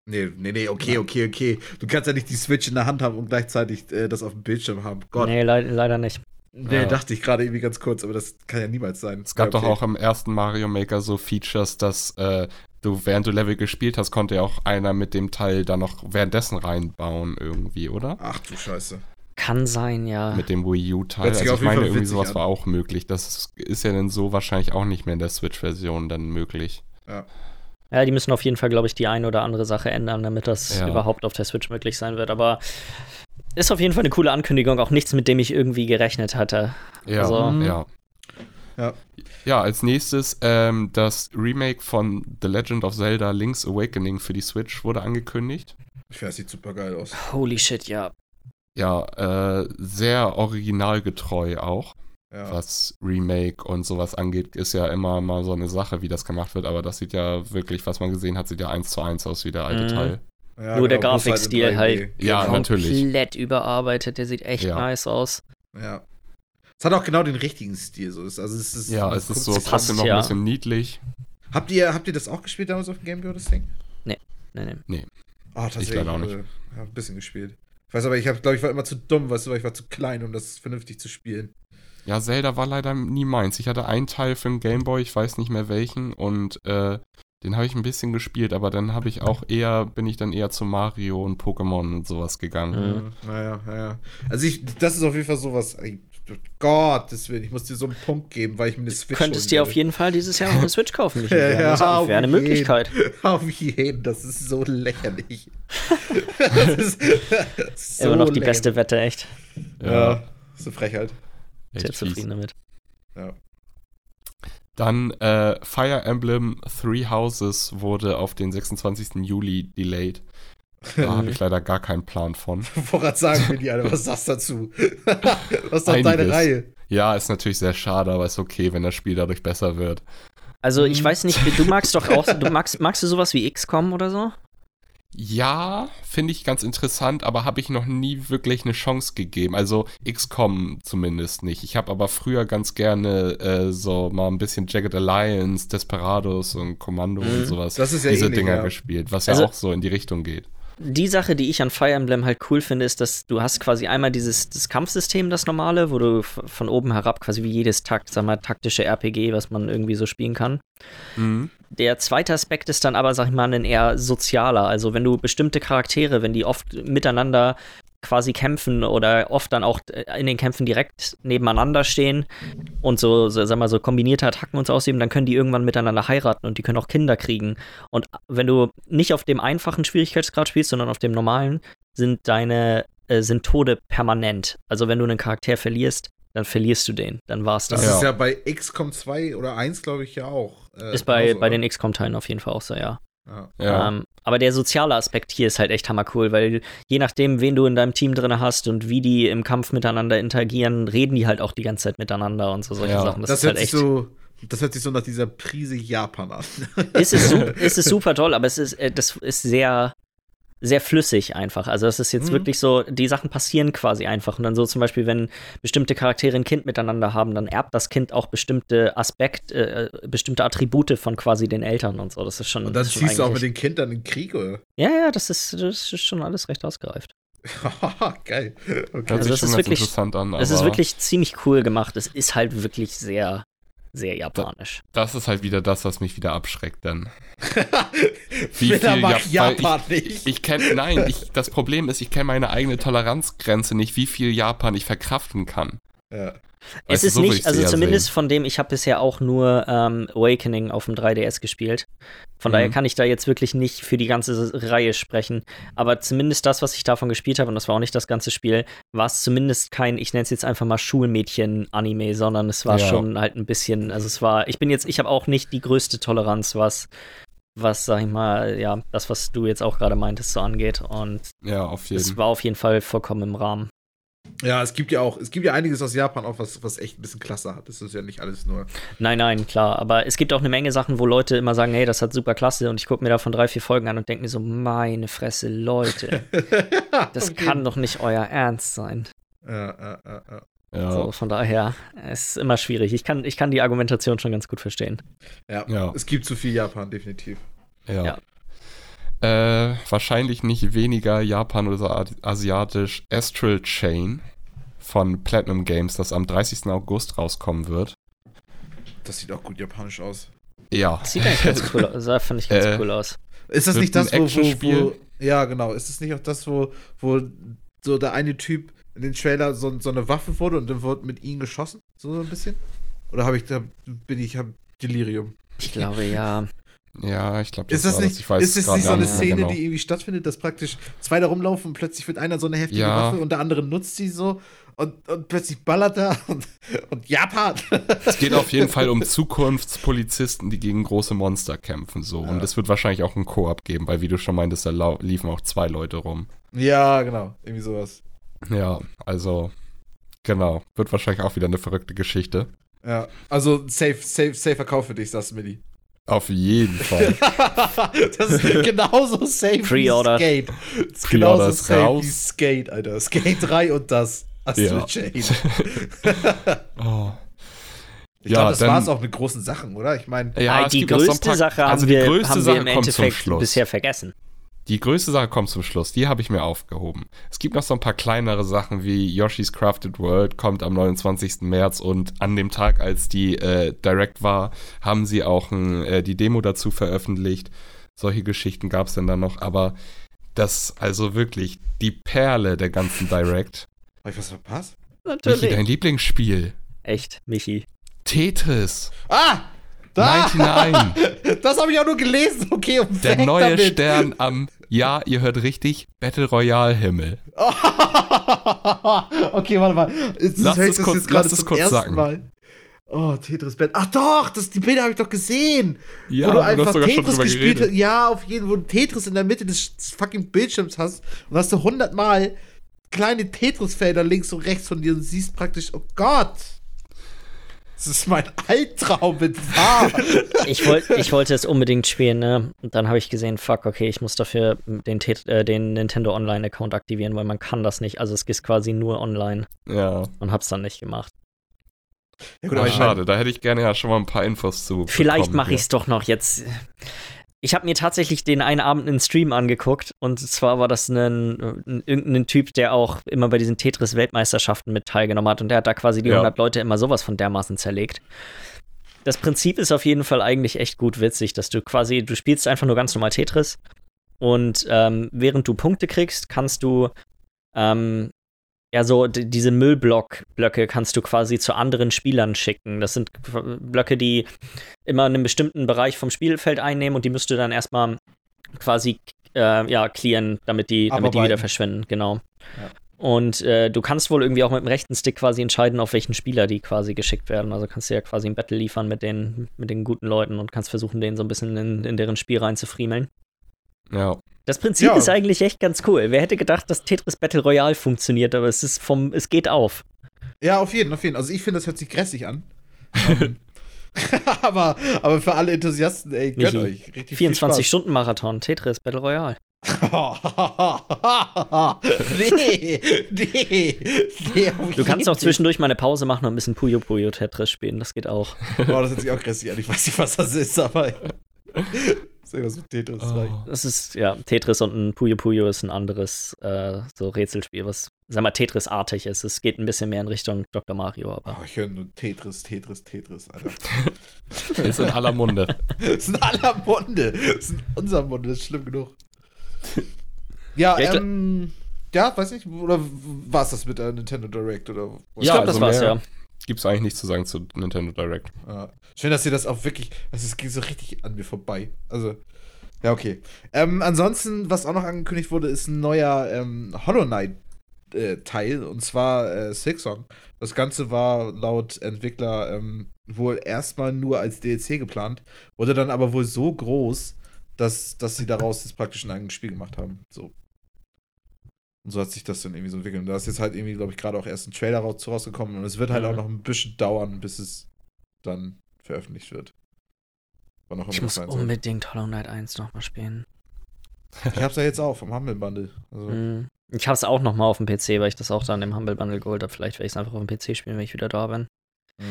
Nee, nee, nee, okay, okay, okay. Du kannst ja nicht die Switch in der Hand haben und gleichzeitig äh, das auf dem Bildschirm haben. Gott. Nee, leid, leider nicht. Nee, Ja. dachte ich gerade irgendwie ganz kurz, aber das kann ja niemals sein. Es gab ja, doch auch im ersten Mario Maker so Features, dass äh, du, während du Level gespielt hast, konnte ja auch einer mit dem Teil dann noch währenddessen reinbauen irgendwie, oder? Ach du Scheiße. Kann sein, ja. Mit dem Wii U-Teil. Also ich meine, irgendwie sowas an. war auch möglich. Das ist ja dann so wahrscheinlich auch nicht mehr in der Switch-Version dann möglich. Ja, die müssen auf jeden Fall, glaube ich, die eine oder andere Sache ändern, damit das Ja. überhaupt auf der Switch möglich sein wird. Aber ist auf jeden Fall eine coole Ankündigung, auch nichts, mit dem ich irgendwie gerechnet hatte. Ja, Also- ja. Ja. Ja, als nächstes ähm, das Remake von The Legend of Zelda Link's Awakening für die Switch wurde angekündigt. Ich finde, das sieht super geil aus. Holy shit, ja. Ja, äh, sehr originalgetreu auch, Ja. was Remake und sowas angeht, ist ja immer mal so eine Sache, wie das gemacht wird, aber das sieht ja wirklich, was man gesehen hat, sieht ja eins zu eins aus wie der alte Mhm. Teil. Ja, Nur der genau, Grafikstil 3D. halt. Ja, natürlich. Komplett überarbeitet, der sieht echt Ja. nice aus. Ja. Es hat auch genau den richtigen Stil. So. Es- Also es ist, Ja, es ist so trotzdem noch ja. ein bisschen niedlich. Habt ihr, habt ihr das auch gespielt damals auf dem Gameboy, das Ding? Nee, nee. Ah, tatsächlich. leider auch nicht. äh, Ja, ein bisschen gespielt. Ich weiß aber, ich glaube, ich war immer zu dumm, weißt du, weil ich war zu klein, um das vernünftig zu spielen. Ja, Zelda war leider nie meins. Ich hatte einen Teil für den Gameboy, ich weiß nicht mehr welchen, und äh, den habe ich ein bisschen gespielt, aber dann habe ich auch eher, bin ich dann eher zu Mario und Pokémon und sowas gegangen. Mhm. Naja, naja. Also ich, das ist auf jeden Fall sowas. Gott, deswegen, ich muss dir so einen Punkt geben, weil ich mir eine Switch Könntest holen dir auf jeden Fall dieses Jahr noch eine Switch kaufen. [laughs] Ja, ja, das auf wäre eine jeden. Möglichkeit. [laughs] Auf jeden, das ist so lächerlich. [laughs] das ist, so Immer noch die lächerlich. beste Wette, echt. Ja, so Frechheit. Echt Sehr fies. zufrieden damit. Ja. Dann äh, Fire Emblem Three Houses wurde auf den 26. Juli delayed. Da habe [laughs] ich leider gar keinen Plan von. Vorrat sagen wir die alle, was sagst du dazu? [laughs] was ist doch deine. Reihe? Ja, ist natürlich sehr schade, aber ist okay, wenn das Spiel dadurch besser wird. Also, Mhm. ich weiß nicht, du magst doch auch, du magst, magst du sowas wie XCOM oder so? Ja, finde ich ganz interessant, aber habe ich noch nie wirklich eine Chance gegeben. Also XCOM zumindest nicht. Ich habe aber früher ganz gerne äh, so mal ein bisschen Jagged Alliance, Desperados und Kommando Mhm. und sowas. Das ist ja diese ähnlich, Dinger ja. gespielt, was Also- ja auch so in die Richtung geht. Die Sache, die ich an Fire Emblem halt cool finde, ist, dass du hast quasi einmal dieses das Kampfsystem, das normale, wo du von oben herab quasi wie jedes Takt, sag mal, taktische RPG, was man irgendwie so spielen kann. Mhm. Der zweite Aspekt ist dann aber, sag ich mal, ein eher sozialer. Also wenn du bestimmte Charaktere, wenn die oft miteinander quasi kämpfen oder oft dann auch äh, in den Kämpfen direkt nebeneinander stehen und so, so sag mal, so kombinierte Attacken und so ausüben, dann können die irgendwann miteinander heiraten und die können auch Kinder kriegen. Und wenn du nicht auf dem einfachen Schwierigkeitsgrad spielst, sondern auf dem normalen, sind deine äh, sind Tode permanent. Also wenn du einen Charakter verlierst, dann verlierst du den. Dann war's das. Das Ja. ist ja bei XCOM 2 oder 1, glaube ich, ja auch. äh, Ist bei, genauso, bei oder? den XCOM-Teilen auf jeden Fall auch so, ja. Ja. Ähm, aber der soziale Aspekt hier ist halt echt hammercool, weil je nachdem, wen du in deinem Team drin hast und wie die im Kampf miteinander interagieren, reden die halt auch die ganze Zeit miteinander und so solche Ja. Sachen. Das, Das, ist halt hört sich echt. so, das hört sich so nach dieser Prise Japan an. ist, es ist es [laughs] super toll, aber es ist, äh, das ist sehr sehr flüssig einfach. Also das ist jetzt Mhm. wirklich so, die Sachen passieren quasi einfach. Und dann so zum Beispiel, wenn bestimmte Charaktere ein Kind miteinander haben, dann erbt das Kind auch bestimmte Aspekt, äh, bestimmte Attribute von quasi den Eltern und so. Das ist schon. Und dann ziehst du auch mit den Kindern in den Krieg, oder? Ja, ja, das ist, das ist schon alles recht ausgereift. [laughs] Geil. Okay. Also sich das ist wirklich- interessant an. Es ist wirklich ziemlich cool gemacht. Es ist halt wirklich sehr, sehr japanisch. Das ist halt wieder das, was mich wieder abschreckt, denn. [laughs] Wie viel mag Ja- weil Japan nicht? Ich kenne, nein, ich, das Problem ist, ich kenne meine eigene Toleranzgrenze nicht, wie viel Japan ich verkraften kann. ja. Es Weißt du, ist so nicht, also zumindest sehen. von dem, ich habe bisher auch nur ähm, Awakening auf dem 3DS gespielt. Von Mhm. daher kann ich da jetzt wirklich nicht für die ganze Reihe sprechen. Aber zumindest das, was ich davon gespielt habe, und das war auch nicht das ganze Spiel, war es zumindest kein, ich nenne es jetzt einfach mal Schulmädchen-Anime, sondern es war Ja. schon halt ein bisschen, also es war, ich bin jetzt, ich habe auch nicht die größte Toleranz, was, was, sag ich mal, ja, das, was du jetzt auch gerade meintest, so angeht. Und Ja, auf jeden es war auf jeden Fall vollkommen im Rahmen. Ja, es gibt ja auch, es gibt ja einiges aus Japan auch, was, was echt ein bisschen klasse hat. Das ist ja nicht alles nur. Nein, nein, klar. Aber es gibt auch eine Menge Sachen, wo Leute immer sagen, hey, das hat super klasse. Und ich gucke mir davon drei, vier Folgen an und denke mir so, meine Fresse, Leute, [laughs] das Okay. kann doch nicht euer Ernst sein. Ja, ja, ja, ja. Ja, So, von daher, es ist immer schwierig. Ich kann, ich kann die Argumentation schon ganz gut verstehen. ja. Ja. Es gibt zu viel Japan, definitiv. ja. Ja. Äh, wahrscheinlich nicht weniger Japan oder so asiatisch Astral Chain von Platinum Games, das am 30. August rauskommen wird. Das sieht auch gut japanisch aus. Ja. Sieht eigentlich ganz cool [laughs] aus. Das fand ich ganz Äh, cool aus. Ist das Wird nicht das, ein wo, wo, Actionspiel? wo. Ja, genau. Ist das nicht auch das, wo, wo so der eine Typ in den Trailer so, so eine Waffe wurde und dann wurde mit ihm geschossen? So ein bisschen? Oder habe ich da bin ich hab Delirium? Ich glaube, ja. Ja, ich glaube, Ist das war nicht, das. Ich weiß ist das nicht so eine Szene, genau. die irgendwie stattfindet, dass praktisch zwei da rumlaufen und plötzlich wird einer so eine heftige Ja. Waffe und der andere nutzt sie so und, und plötzlich ballert er und, und Japan. Es geht auf jeden Fall um [laughs] Zukunftspolizisten, die gegen große Monster kämpfen. So. Und Ja. es wird wahrscheinlich auch einen Koop geben, weil, wie du schon meintest, da liefen auch zwei Leute rum. ja, genau. Irgendwie sowas. Ja, also, genau. Wird wahrscheinlich auch wieder eine verrückte Geschichte. Ja. Also safe, safe, safe Verkauf für dich, sagst du, Milli. Auf jeden Fall. [laughs] das ist genauso safe Pre-order. wie Skate. Das ist genauso ist safe raus. wie Skate, Alter. Skate 3 und das. Astral Ja. Chain. [laughs] oh. Ich Ja, glaube, das war es auch mit großen Sachen, oder? Ich meine, es die größte paar- Sache haben also wir, die größte haben wir im Endeffekt bisher vergessen. Die größte Sache kommt zum Schluss, die habe ich mir aufgehoben. Es gibt noch so ein paar kleinere Sachen wie Yoshi's Crafted World kommt am 29. März und an dem Tag, als die äh, Direct war, haben sie auch ein, äh, die Demo dazu veröffentlicht. Solche Geschichten gab es denn dann noch, aber das, also wirklich, die Perle der ganzen Direct. habe ich was verpasst? Michi, dein Lieblingsspiel. Echt, Michi. Tetris. Ah! Da! 99. [laughs] Das habe ich auch nur gelesen. Okay, und Der neue damit. Stern am, ja, ihr hört richtig, Battle Royale Himmel. [laughs] okay, warte mal. Jetzt Lass es das kurz- lass es kurz sacken. Mal. Oh, Tetris Band. Ach doch, das, die Bilder habe ich doch gesehen. Ja, wo du du einfach schon Tetris gespielt hast. Ja, auf jeden Fall, wo du Tetris in der Mitte des fucking Bildschirms hast und hast du hundertmal kleine Tetris-Felder links und rechts von dir und siehst praktisch, oh Gott. Das ist mein Albtraum mit wahr. Ich, wollt, ich wollte es unbedingt spielen, ne? Und dann habe ich gesehen, fuck, okay, ich muss dafür den, äh, den Nintendo Online-Account aktivieren, weil man kann das nicht. Also es ist quasi nur online Ja. und hab's dann nicht gemacht. Ja, gut, Ah, aber ich mein, schade, da hätte ich gerne ja schon mal ein paar Infos zu. Vielleicht mache ich es doch noch jetzt. Ich habe mir tatsächlich den einen Abend einen Stream angeguckt und zwar war das ein, ein, irgendein Typ, der auch immer bei diesen Tetris-Weltmeisterschaften mit teilgenommen hat und der hat da quasi die Ja. 100 Leute immer sowas von dermaßen zerlegt. Das Prinzip ist auf jeden Fall eigentlich echt gut witzig, dass du quasi, du spielst einfach nur ganz normal Tetris und ähm, während du Punkte kriegst, kannst du ähm, ja, so diese Müllblock-Blöcke kannst du quasi zu anderen Spielern schicken. Das sind Blöcke, die immer einen bestimmten Bereich vom Spielfeld einnehmen und die müsst du dann erstmal quasi äh, ja, clearen, damit die, damit die wieder verschwinden, genau. Ja. Und äh, du kannst wohl irgendwie auch mit dem rechten Stick quasi entscheiden, auf welchen Spieler die quasi geschickt werden. Also kannst du ja quasi ein Battle liefern mit den, mit den guten Leuten und kannst versuchen, denen so ein bisschen in, in deren Spiel reinzufriemeln. Ja. Das Prinzip Ja. ist eigentlich echt ganz cool. Wer hätte gedacht, dass Tetris Battle Royale funktioniert, aber es ist vom, es geht auf. Ja, auf jeden, auf jeden. Also ich finde, das hört sich grässig an. Ähm, [laughs] [laughs] aber, aber für alle Enthusiasten, ey, gönnt euch. Richtig viel Spaß. 24-Stunden-Marathon, Tetris Battle Royale. [laughs] nee, nee, nee. Du kannst auch zwischendurch mal eine Pause machen und ein bisschen Puyo Puyo Tetris spielen. Das geht auch. Boah, das hört sich auch grässlich an. Ich weiß nicht, was das ist, aber. Das ist irgendwas mit Tetris 2. Das ist, ja, Tetris und ein Puyo Puyo ist ein anderes äh, so Rätselspiel, was, sag mal, Tetris-artig ist. Es geht ein bisschen mehr in Richtung Dr. Mario, aber. Oh, ich höre nur Tetris, Tetris, Tetris, Alter. [laughs] Ist in aller Munde. Das ist in aller Munde. Das ist in unserem Munde, das ist schlimm genug. Ja, Ja, ähm. Ja, weiß nicht. Oder war es das mit der Nintendo Direct? Oder Ich Ja, glaube, das also war's, mehr- ja. Gibt's eigentlich nichts zu sagen zu Nintendo Direct. Ja. Schön, dass ihr das auch wirklich. Also, es ging so richtig an mir vorbei. Also. Ja, okay. Ähm, ansonsten, was auch noch angekündigt wurde, ist ein neuer ähm, Hollow Knight äh, Teil. Und zwar äh, Silksong. Das Ganze war laut Entwickler ähm, wohl erstmal nur als DLC geplant. Wurde dann aber wohl so groß, dass, dass sie daraus jetzt praktisch ein eigenes Spiel gemacht haben. So. Und so hat sich das dann irgendwie so entwickelt. Und da ist jetzt halt irgendwie, glaube ich, gerade auch erst ein Trailer raus, rausgekommen. Und es wird halt Mhm. auch noch ein bisschen dauern, bis es dann veröffentlicht wird. Ich muss unbedingt Hollow Knight 1 nochmal spielen. Ich hab's ja jetzt auch vom Humble Bundle. Also, Mhm. Ich habe es auch nochmal auf dem PC, weil ich das auch dann im Humble Bundle geholt habe. Vielleicht werde ich es einfach auf dem PC spielen, wenn ich wieder da bin. mh.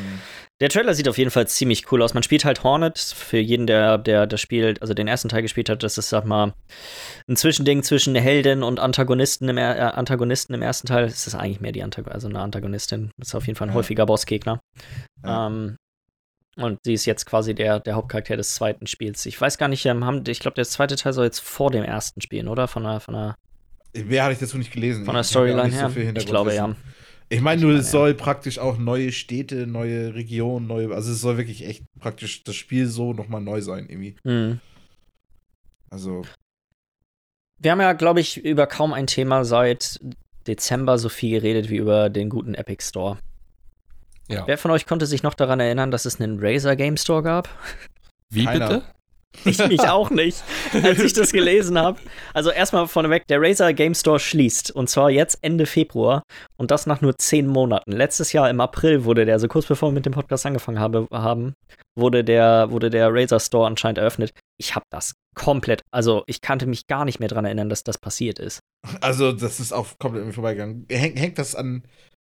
Der Trailer sieht auf jeden Fall ziemlich cool aus. Man spielt halt Hornet. Für jeden, der, der das spielt, also den ersten Teil gespielt hat, das ist, sag mal, ein Zwischending zwischen Helden und Antagonisten im, äh, Antagonisten im ersten Teil. Es ist eigentlich mehr die Antagonistin, also eine Antagonistin. Das ist auf jeden Fall ein häufiger Bossgegner. Ja. Ähm, und sie ist jetzt quasi der, der Hauptcharakter des zweiten Spiels. Ich weiß gar nicht, ähm, haben, ich glaube, der zweite Teil soll jetzt vor dem ersten spielen, oder? Von der, von der, Mehr hatte ich dazu nicht gelesen. von der Storyline so her. viel ich glaube, ja. Ich meine, nur, es soll praktisch auch neue Städte, neue Regionen, neue. Also, es soll wirklich echt praktisch das Spiel so nochmal neu sein, irgendwie. Mhm. Also, Wir haben ja, glaube ich, über kaum ein Thema seit Dezember so viel geredet wie über den guten Epic Store. Ja. Wer von euch konnte sich noch daran erinnern, dass es einen Razer Game Store gab? Wie Keiner. bitte? Ich mich auch nicht, als ich das gelesen habe. Also erstmal vorneweg, der Razer Game Store schließt. Und zwar jetzt Ende Februar. Und das nach nur zehn Monaten. Letztes Jahr im April wurde der, also kurz bevor wir mit dem Podcast angefangen habe, haben, wurde der, wurde der Razer Store anscheinend eröffnet. Ich habe das komplett, also ich kannte mich gar nicht mehr daran erinnern, dass das passiert ist. also das ist auch komplett irgendwie vorbeigegangen. Hängt, hängt das an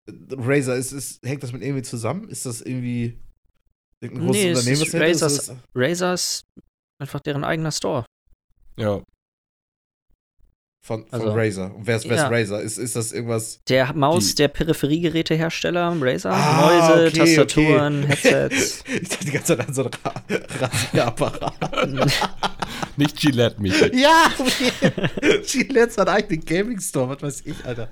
Razer? Ist, ist, hängt das mit irgendwie zusammen? Ist das irgendwie irgendein großes Nee, Unternehmen, was dahinter ist? Razers- Ist ist einfach deren eigener Store. Ja. Von, von Also- Razer. Und wer ist, wer Ja. ist Razer? Ist, ist das irgendwas? Der Maus, Die- der Peripheriegerätehersteller, Razer, Ah, Mäuse, okay, Tastaturen, okay. [laughs] Headsets. ich dachte die ganze Zeit an so einen Ra [laughs] Rasierapparat. [laughs] Nicht Gillette, Michi. ja! Gillette hat einen eigenen Gaming-Store, was weiß ich, Alter.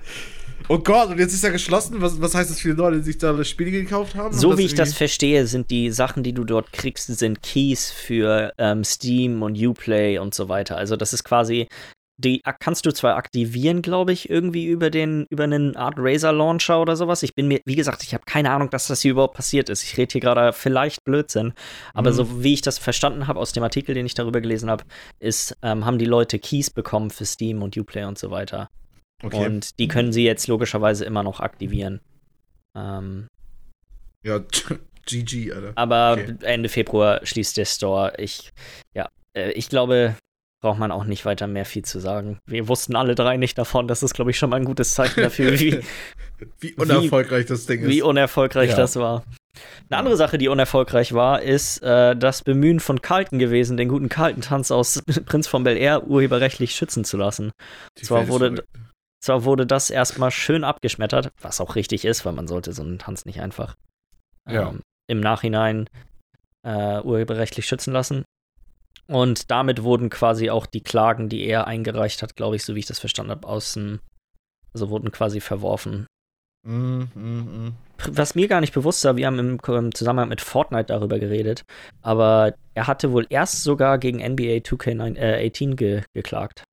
Oh Gott, und jetzt ist er geschlossen. Was, was heißt das für die Leute, die sich da das Spiel gekauft haben? So wie ich das verstehe, sind die Sachen, die du dort kriegst, sind Keys für ähm, Steam und Uplay und so weiter. Also das ist quasi, die kannst du zwar aktivieren, glaube ich, irgendwie über den, über einen Art Razer Launcher oder sowas. Ich bin mir, wie gesagt, ich habe keine Ahnung, dass das hier überhaupt passiert ist. Ich rede hier gerade vielleicht Blödsinn. Aber Mhm. so wie ich das verstanden habe aus dem Artikel, den ich darüber gelesen habe, ist, ähm, haben die Leute Keys bekommen für Steam und Uplay und so weiter. Okay. Und die können sie jetzt logischerweise immer noch aktivieren. Ähm, ja, [laughs] GG, Alter. aber Okay. Ende Februar schließt der Store. Ich, ja, äh, ich glaube, braucht man auch nicht weiter mehr viel zu sagen. Wir wussten alle drei nicht davon. Das ist, glaube ich, schon mal ein gutes Zeichen dafür, [laughs] wie, Wie unerfolgreich das Ding wie ist. unerfolgreich Ja. das war. Eine andere Sache, die unerfolgreich war, ist äh, das Bemühen von Carlton gewesen, den guten Carlton-Tanz aus [laughs] Prinz von Bel Air urheberrechtlich schützen zu lassen. Die zwar wurde- verrückt. Zwar wurde das erstmal schön abgeschmettert, was auch richtig ist, weil man sollte so einen Tanz nicht einfach Ja. ähm, im Nachhinein äh, urheberrechtlich schützen lassen. Und damit wurden quasi auch die Klagen, die er eingereicht hat, glaube ich, so wie ich das verstanden habe, außen, also wurden quasi verworfen. Mm, mm, mm. Was mir gar nicht bewusst war, wir haben im, im Zusammenhang mit Fortnite darüber geredet, aber er hatte wohl erst sogar gegen NBA 2K18 äh, 18 ge geklagt.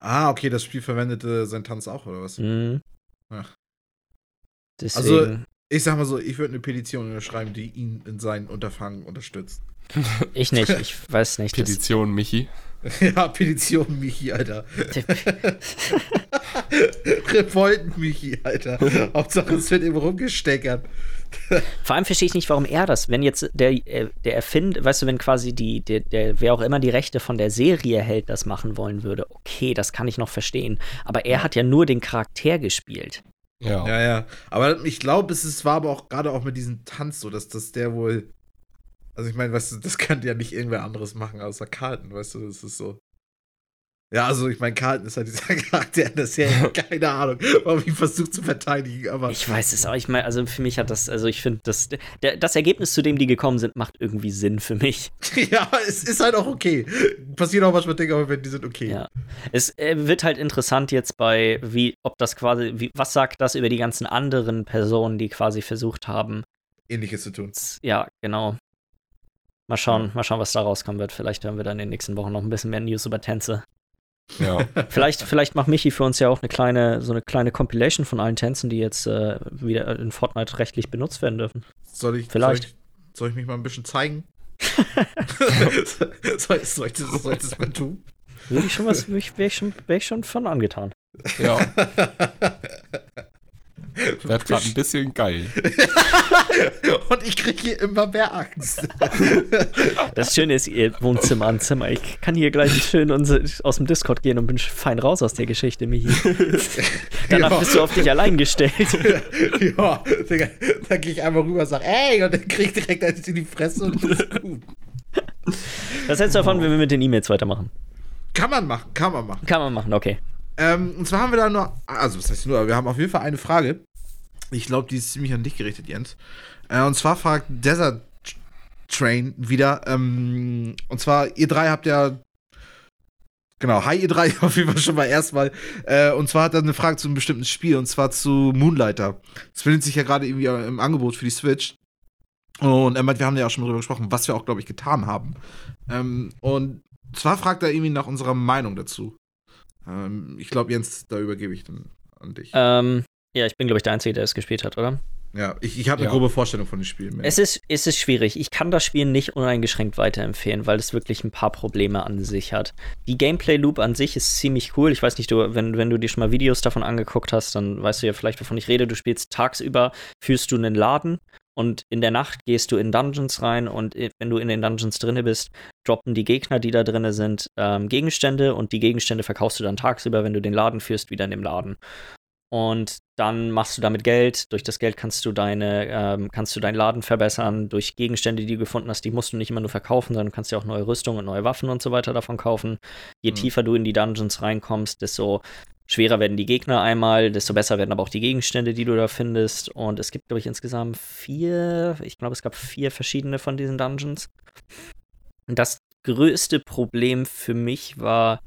Ah, okay, das Spiel verwendete seinen Tanz auch, oder was? Mhm. Ach. Deswegen, Ich sag mal so, ich würde eine Petition unterschreiben, die ihn in seinen Unterfangen unterstützt. ich nicht, [laughs] ich weiß nicht. Das, Petition, Michi. [laughs] Ja, Petition Michi, Alter. [laughs] Revolten Michi, Alter. Hauptsache es wird eben rumgesteckert. [laughs] Vor allem verstehe ich nicht, warum er das, wenn jetzt der, äh, der Erfinder, weißt du, wenn quasi die, der, der, wer auch immer die Rechte von der Serie hält, das machen wollen würde, okay, das kann ich noch verstehen. Aber er hat ja nur den Charakter gespielt. Ja. Ja, ja. Aber ich glaube, es ist, war aber auch gerade auch mit diesem Tanz so, dass das der wohl. Also ich meine, weißt du, das kann ja nicht irgendwer anderes machen außer Carlton, weißt du, das ist so. Ja, also ich meine, Carlton ist halt dieser [laughs] Charakter in der Serie, [laughs] keine Ahnung, warum ich versuche zu verteidigen, aber. Ich weiß es auch, ich meine, also für mich hat das, also ich finde, das, der, das Ergebnis, zu dem die gekommen sind, macht irgendwie Sinn für mich. [laughs] ja, es ist halt auch okay. Passiert auch manchmal Dinge, aber wenn die sind okay. Ja. Es äh, wird halt interessant jetzt bei, wie, ob das quasi, wie, was sagt das über die ganzen anderen Personen, die quasi versucht haben. Ähnliches zu tun. Ja, genau. Mal schauen, mal schauen, was da rauskommen wird. Vielleicht hören wir dann in den nächsten Wochen noch ein bisschen mehr News über Tänze. ja. [laughs] Vielleicht, vielleicht macht Michi für uns ja auch eine kleine, so eine kleine Compilation von allen Tänzen, die jetzt äh, wieder in Fortnite rechtlich benutzt werden dürfen. Soll ich, Vielleicht. Soll ich, soll ich mich mal ein bisschen zeigen? [laughs] soll, soll, ich das, soll ich das mal tun? Würde ich schon was, wäre ich, wär ich, schon- wär ich schon von angetan. ja. [laughs] [laughs] Wird gerade ein bisschen geil. [laughs] Und ich kriege hier immer mehr Angst. [laughs] Das Schöne ist, ihr Wohnzimmer an Zimmer. Ich kann hier gleich schön aus dem Discord gehen und bin fein raus aus der Geschichte, Michi. Danach Ja. bist du auf dich allein gestellt. ja, Digga, dann gehe ich einmal rüber und sage, ey, und dann krieg ich direkt eins in die Fresse und das ist gut. Was hältst du davon, wenn wir mit den E-Mails weitermachen? Kann man machen, kann man machen. Kann man machen, okay. Ähm, und zwar haben wir da nur, also was heißt nur, wir haben auf jeden Fall eine Frage. Ich glaube, die ist ziemlich an dich gerichtet, Jens. Äh, und zwar fragt Desert Train wieder, ähm, und zwar, ihr drei habt ja, genau, hi ihr drei, [laughs] auf jeden Fall schon mal erstmal, äh, und zwar hat er eine Frage zu einem bestimmten Spiel, und zwar zu Moonlighter. Das findet sich ja gerade irgendwie im Angebot für die Switch. Und er meint, wir haben ja auch schon mal drüber gesprochen, was wir auch, glaube ich, getan haben. Ähm, und zwar fragt er irgendwie nach unserer Meinung dazu. Ähm, ich glaube, Jens, da übergebe ich dann an dich. Ähm, ja, ich bin, glaube ich, der Einzige, der es gespielt hat, oder? ja, ich, ich habe eine Ja. grobe Vorstellung von dem Spiel. mehr. Es ist, es ist schwierig. Ich kann das Spiel nicht uneingeschränkt weiterempfehlen, weil es wirklich ein paar Probleme an sich hat. Die Gameplay-Loop an sich ist ziemlich cool. Ich weiß nicht, du, wenn, wenn du dir schon mal Videos davon angeguckt hast, dann weißt du ja vielleicht, wovon ich rede. Du spielst tagsüber, führst du einen Laden und in der Nacht gehst du in Dungeons rein und wenn du in den Dungeons drinne bist, droppen die Gegner, die da drinne sind, ähm, Gegenstände und die Gegenstände verkaufst du dann tagsüber, wenn du den Laden führst, wieder in dem Laden. Und dann machst du damit Geld. Durch das Geld kannst du deine, ähm, kannst du deinen Laden verbessern. Durch Gegenstände, die du gefunden hast, die musst du nicht immer nur verkaufen, sondern kannst ja auch neue Rüstung und neue Waffen und so weiter davon kaufen. Je Mhm. tiefer du in die Dungeons reinkommst, desto schwerer werden die Gegner einmal, desto besser werden aber auch die Gegenstände, die du da findest. Und es gibt, glaube ich, insgesamt vier, ich glaube, es gab vier verschiedene von diesen Dungeons. Das größte Problem für mich war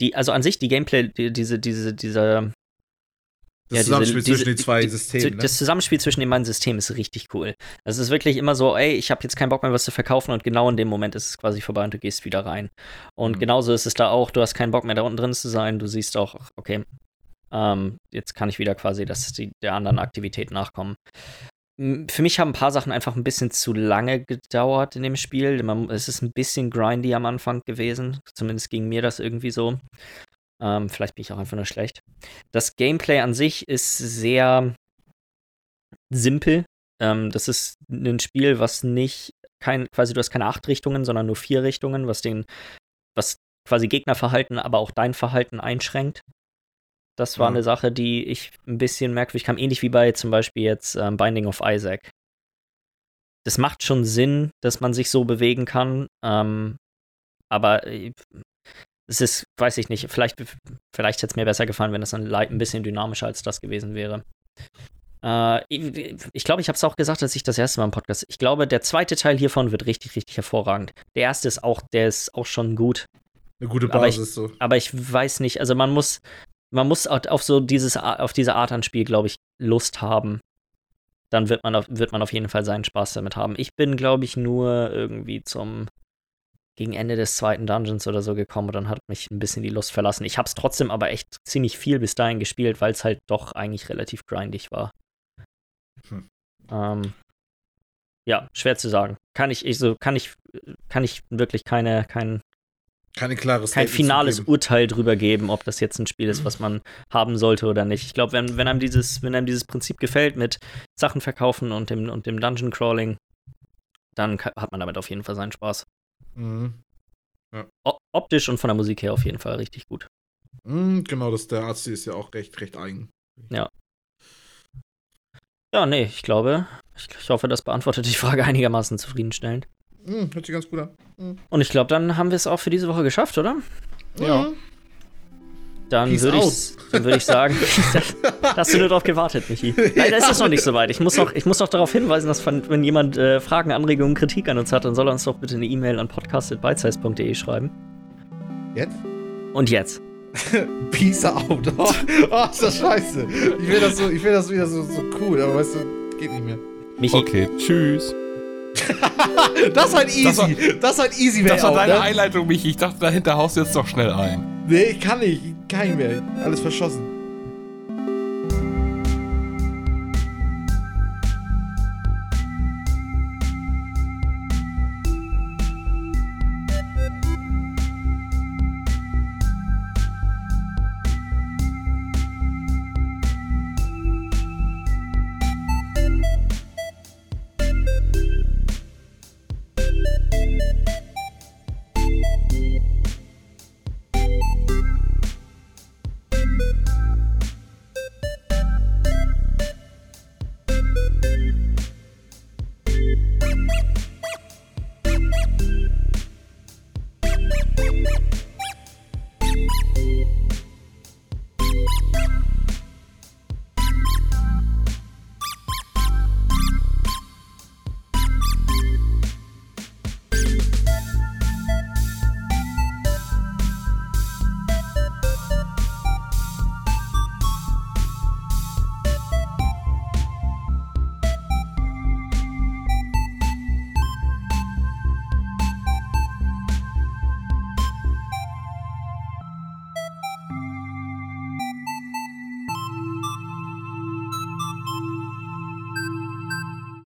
die, also an sich die Gameplay, die, diese, diese, dieser das ja, Zusammenspiel diese- zwischen den zwei die- Systemen. Ne? Das Zusammenspiel zwischen den beiden Systemen ist richtig cool. Also es ist wirklich immer so, ey, ich habe jetzt keinen Bock mehr, was zu verkaufen und genau in dem Moment ist es quasi vorbei und du gehst wieder rein. Und Mhm. genauso ist es da auch, du hast keinen Bock mehr da unten drin zu sein, du siehst auch, okay, ähm, jetzt kann ich wieder quasi das, die, der anderen Aktivität nachkommen. Für mich haben ein paar Sachen einfach ein bisschen zu lange gedauert in dem Spiel. Man, es ist ein bisschen grindy am Anfang gewesen. Zumindest ging mir das irgendwie so. Ähm, vielleicht bin ich auch einfach nur schlecht. Das Gameplay an sich ist sehr simpel. Ähm, das ist ein Spiel, was nicht kein, quasi du hast keine acht Richtungen, sondern nur vier Richtungen, was den, was quasi Gegnerverhalten, aber auch dein Verhalten einschränkt. Das war Ja. eine Sache, die ich ein bisschen merkwürdig kam, ähnlich wie bei zum Beispiel jetzt ähm, Binding of Isaac. Das macht schon Sinn, dass man sich so bewegen kann, ähm, aber äh, es ist, weiß ich nicht, vielleicht, vielleicht hätte es mir besser gefallen, wenn das ein, ein bisschen dynamischer als das gewesen wäre. Äh, ich glaube, ich habe es auch gesagt, als ich das erste Mal im Podcast. Ich glaube, der zweite Teil hiervon wird richtig, richtig hervorragend. Der erste ist auch, der ist auch schon gut. Eine gute aber ich- Basis so. Aber ich weiß nicht, also man muss, man muss auf so dieses, auf diese Art an Spiel, glaube ich, Lust haben. Dann wird man, auf, wird man auf jeden Fall seinen Spaß damit haben. Ich bin, glaube ich, nur irgendwie zum gegen Ende des zweiten Dungeons oder so gekommen und dann hat mich ein bisschen die Lust verlassen. Ich habe es trotzdem aber echt ziemlich viel bis dahin gespielt, weil es halt doch eigentlich relativ grindig war. Hm. Ähm, ja, schwer zu sagen. Kann ich, ich so, kann ich, kann ich wirklich keine, kein, Keine klare kein Statement finales. Urteil drüber geben, ob das jetzt ein Spiel ist, was man haben sollte oder nicht. Ich glaube, wenn, wenn einem dieses, wenn einem dieses Prinzip gefällt mit Sachen verkaufen und dem, und dem Dungeon Crawling, dann hat man damit auf jeden Fall seinen Spaß. Mhm. O optisch und von der Musik her auf jeden Fall richtig gut. Mhm, genau, das, der Arzt ist ja auch recht, recht eigen. Ja, nee, ich glaube, ich, ich hoffe, das beantwortet die Frage einigermaßen zufriedenstellend. Mhm, hört sich ganz gut an. Mhm. Und ich glaube, dann haben wir es auch für diese Woche geschafft, oder? Ja. Mhm. Dann würde ich, dann würd ich sagen, [laughs] [laughs] da hast du nur drauf gewartet, Michi. [laughs] Leider ist es noch nicht so weit. Ich muss noch, ich muss noch darauf hinweisen, dass von, wenn jemand äh, Fragen, Anregungen, Kritik an uns hat, dann soll er uns doch bitte eine E-Mail an podcast.bitesize.de schreiben. Jetzt? Und jetzt. Peace out. Oh, oh, ist das scheiße. Ich will das, so, ich will das wieder so, so cool, aber weißt du, geht nicht mehr. Michi, Okay, tschüss. Das war ein easy. Das Das war- war, ein easy Das war deine ne? Einleitung, Michi. Ich dachte, dahinter haust du jetzt doch schnell ein. Nee, ich kann nicht. Kein mehr. Alles verschossen.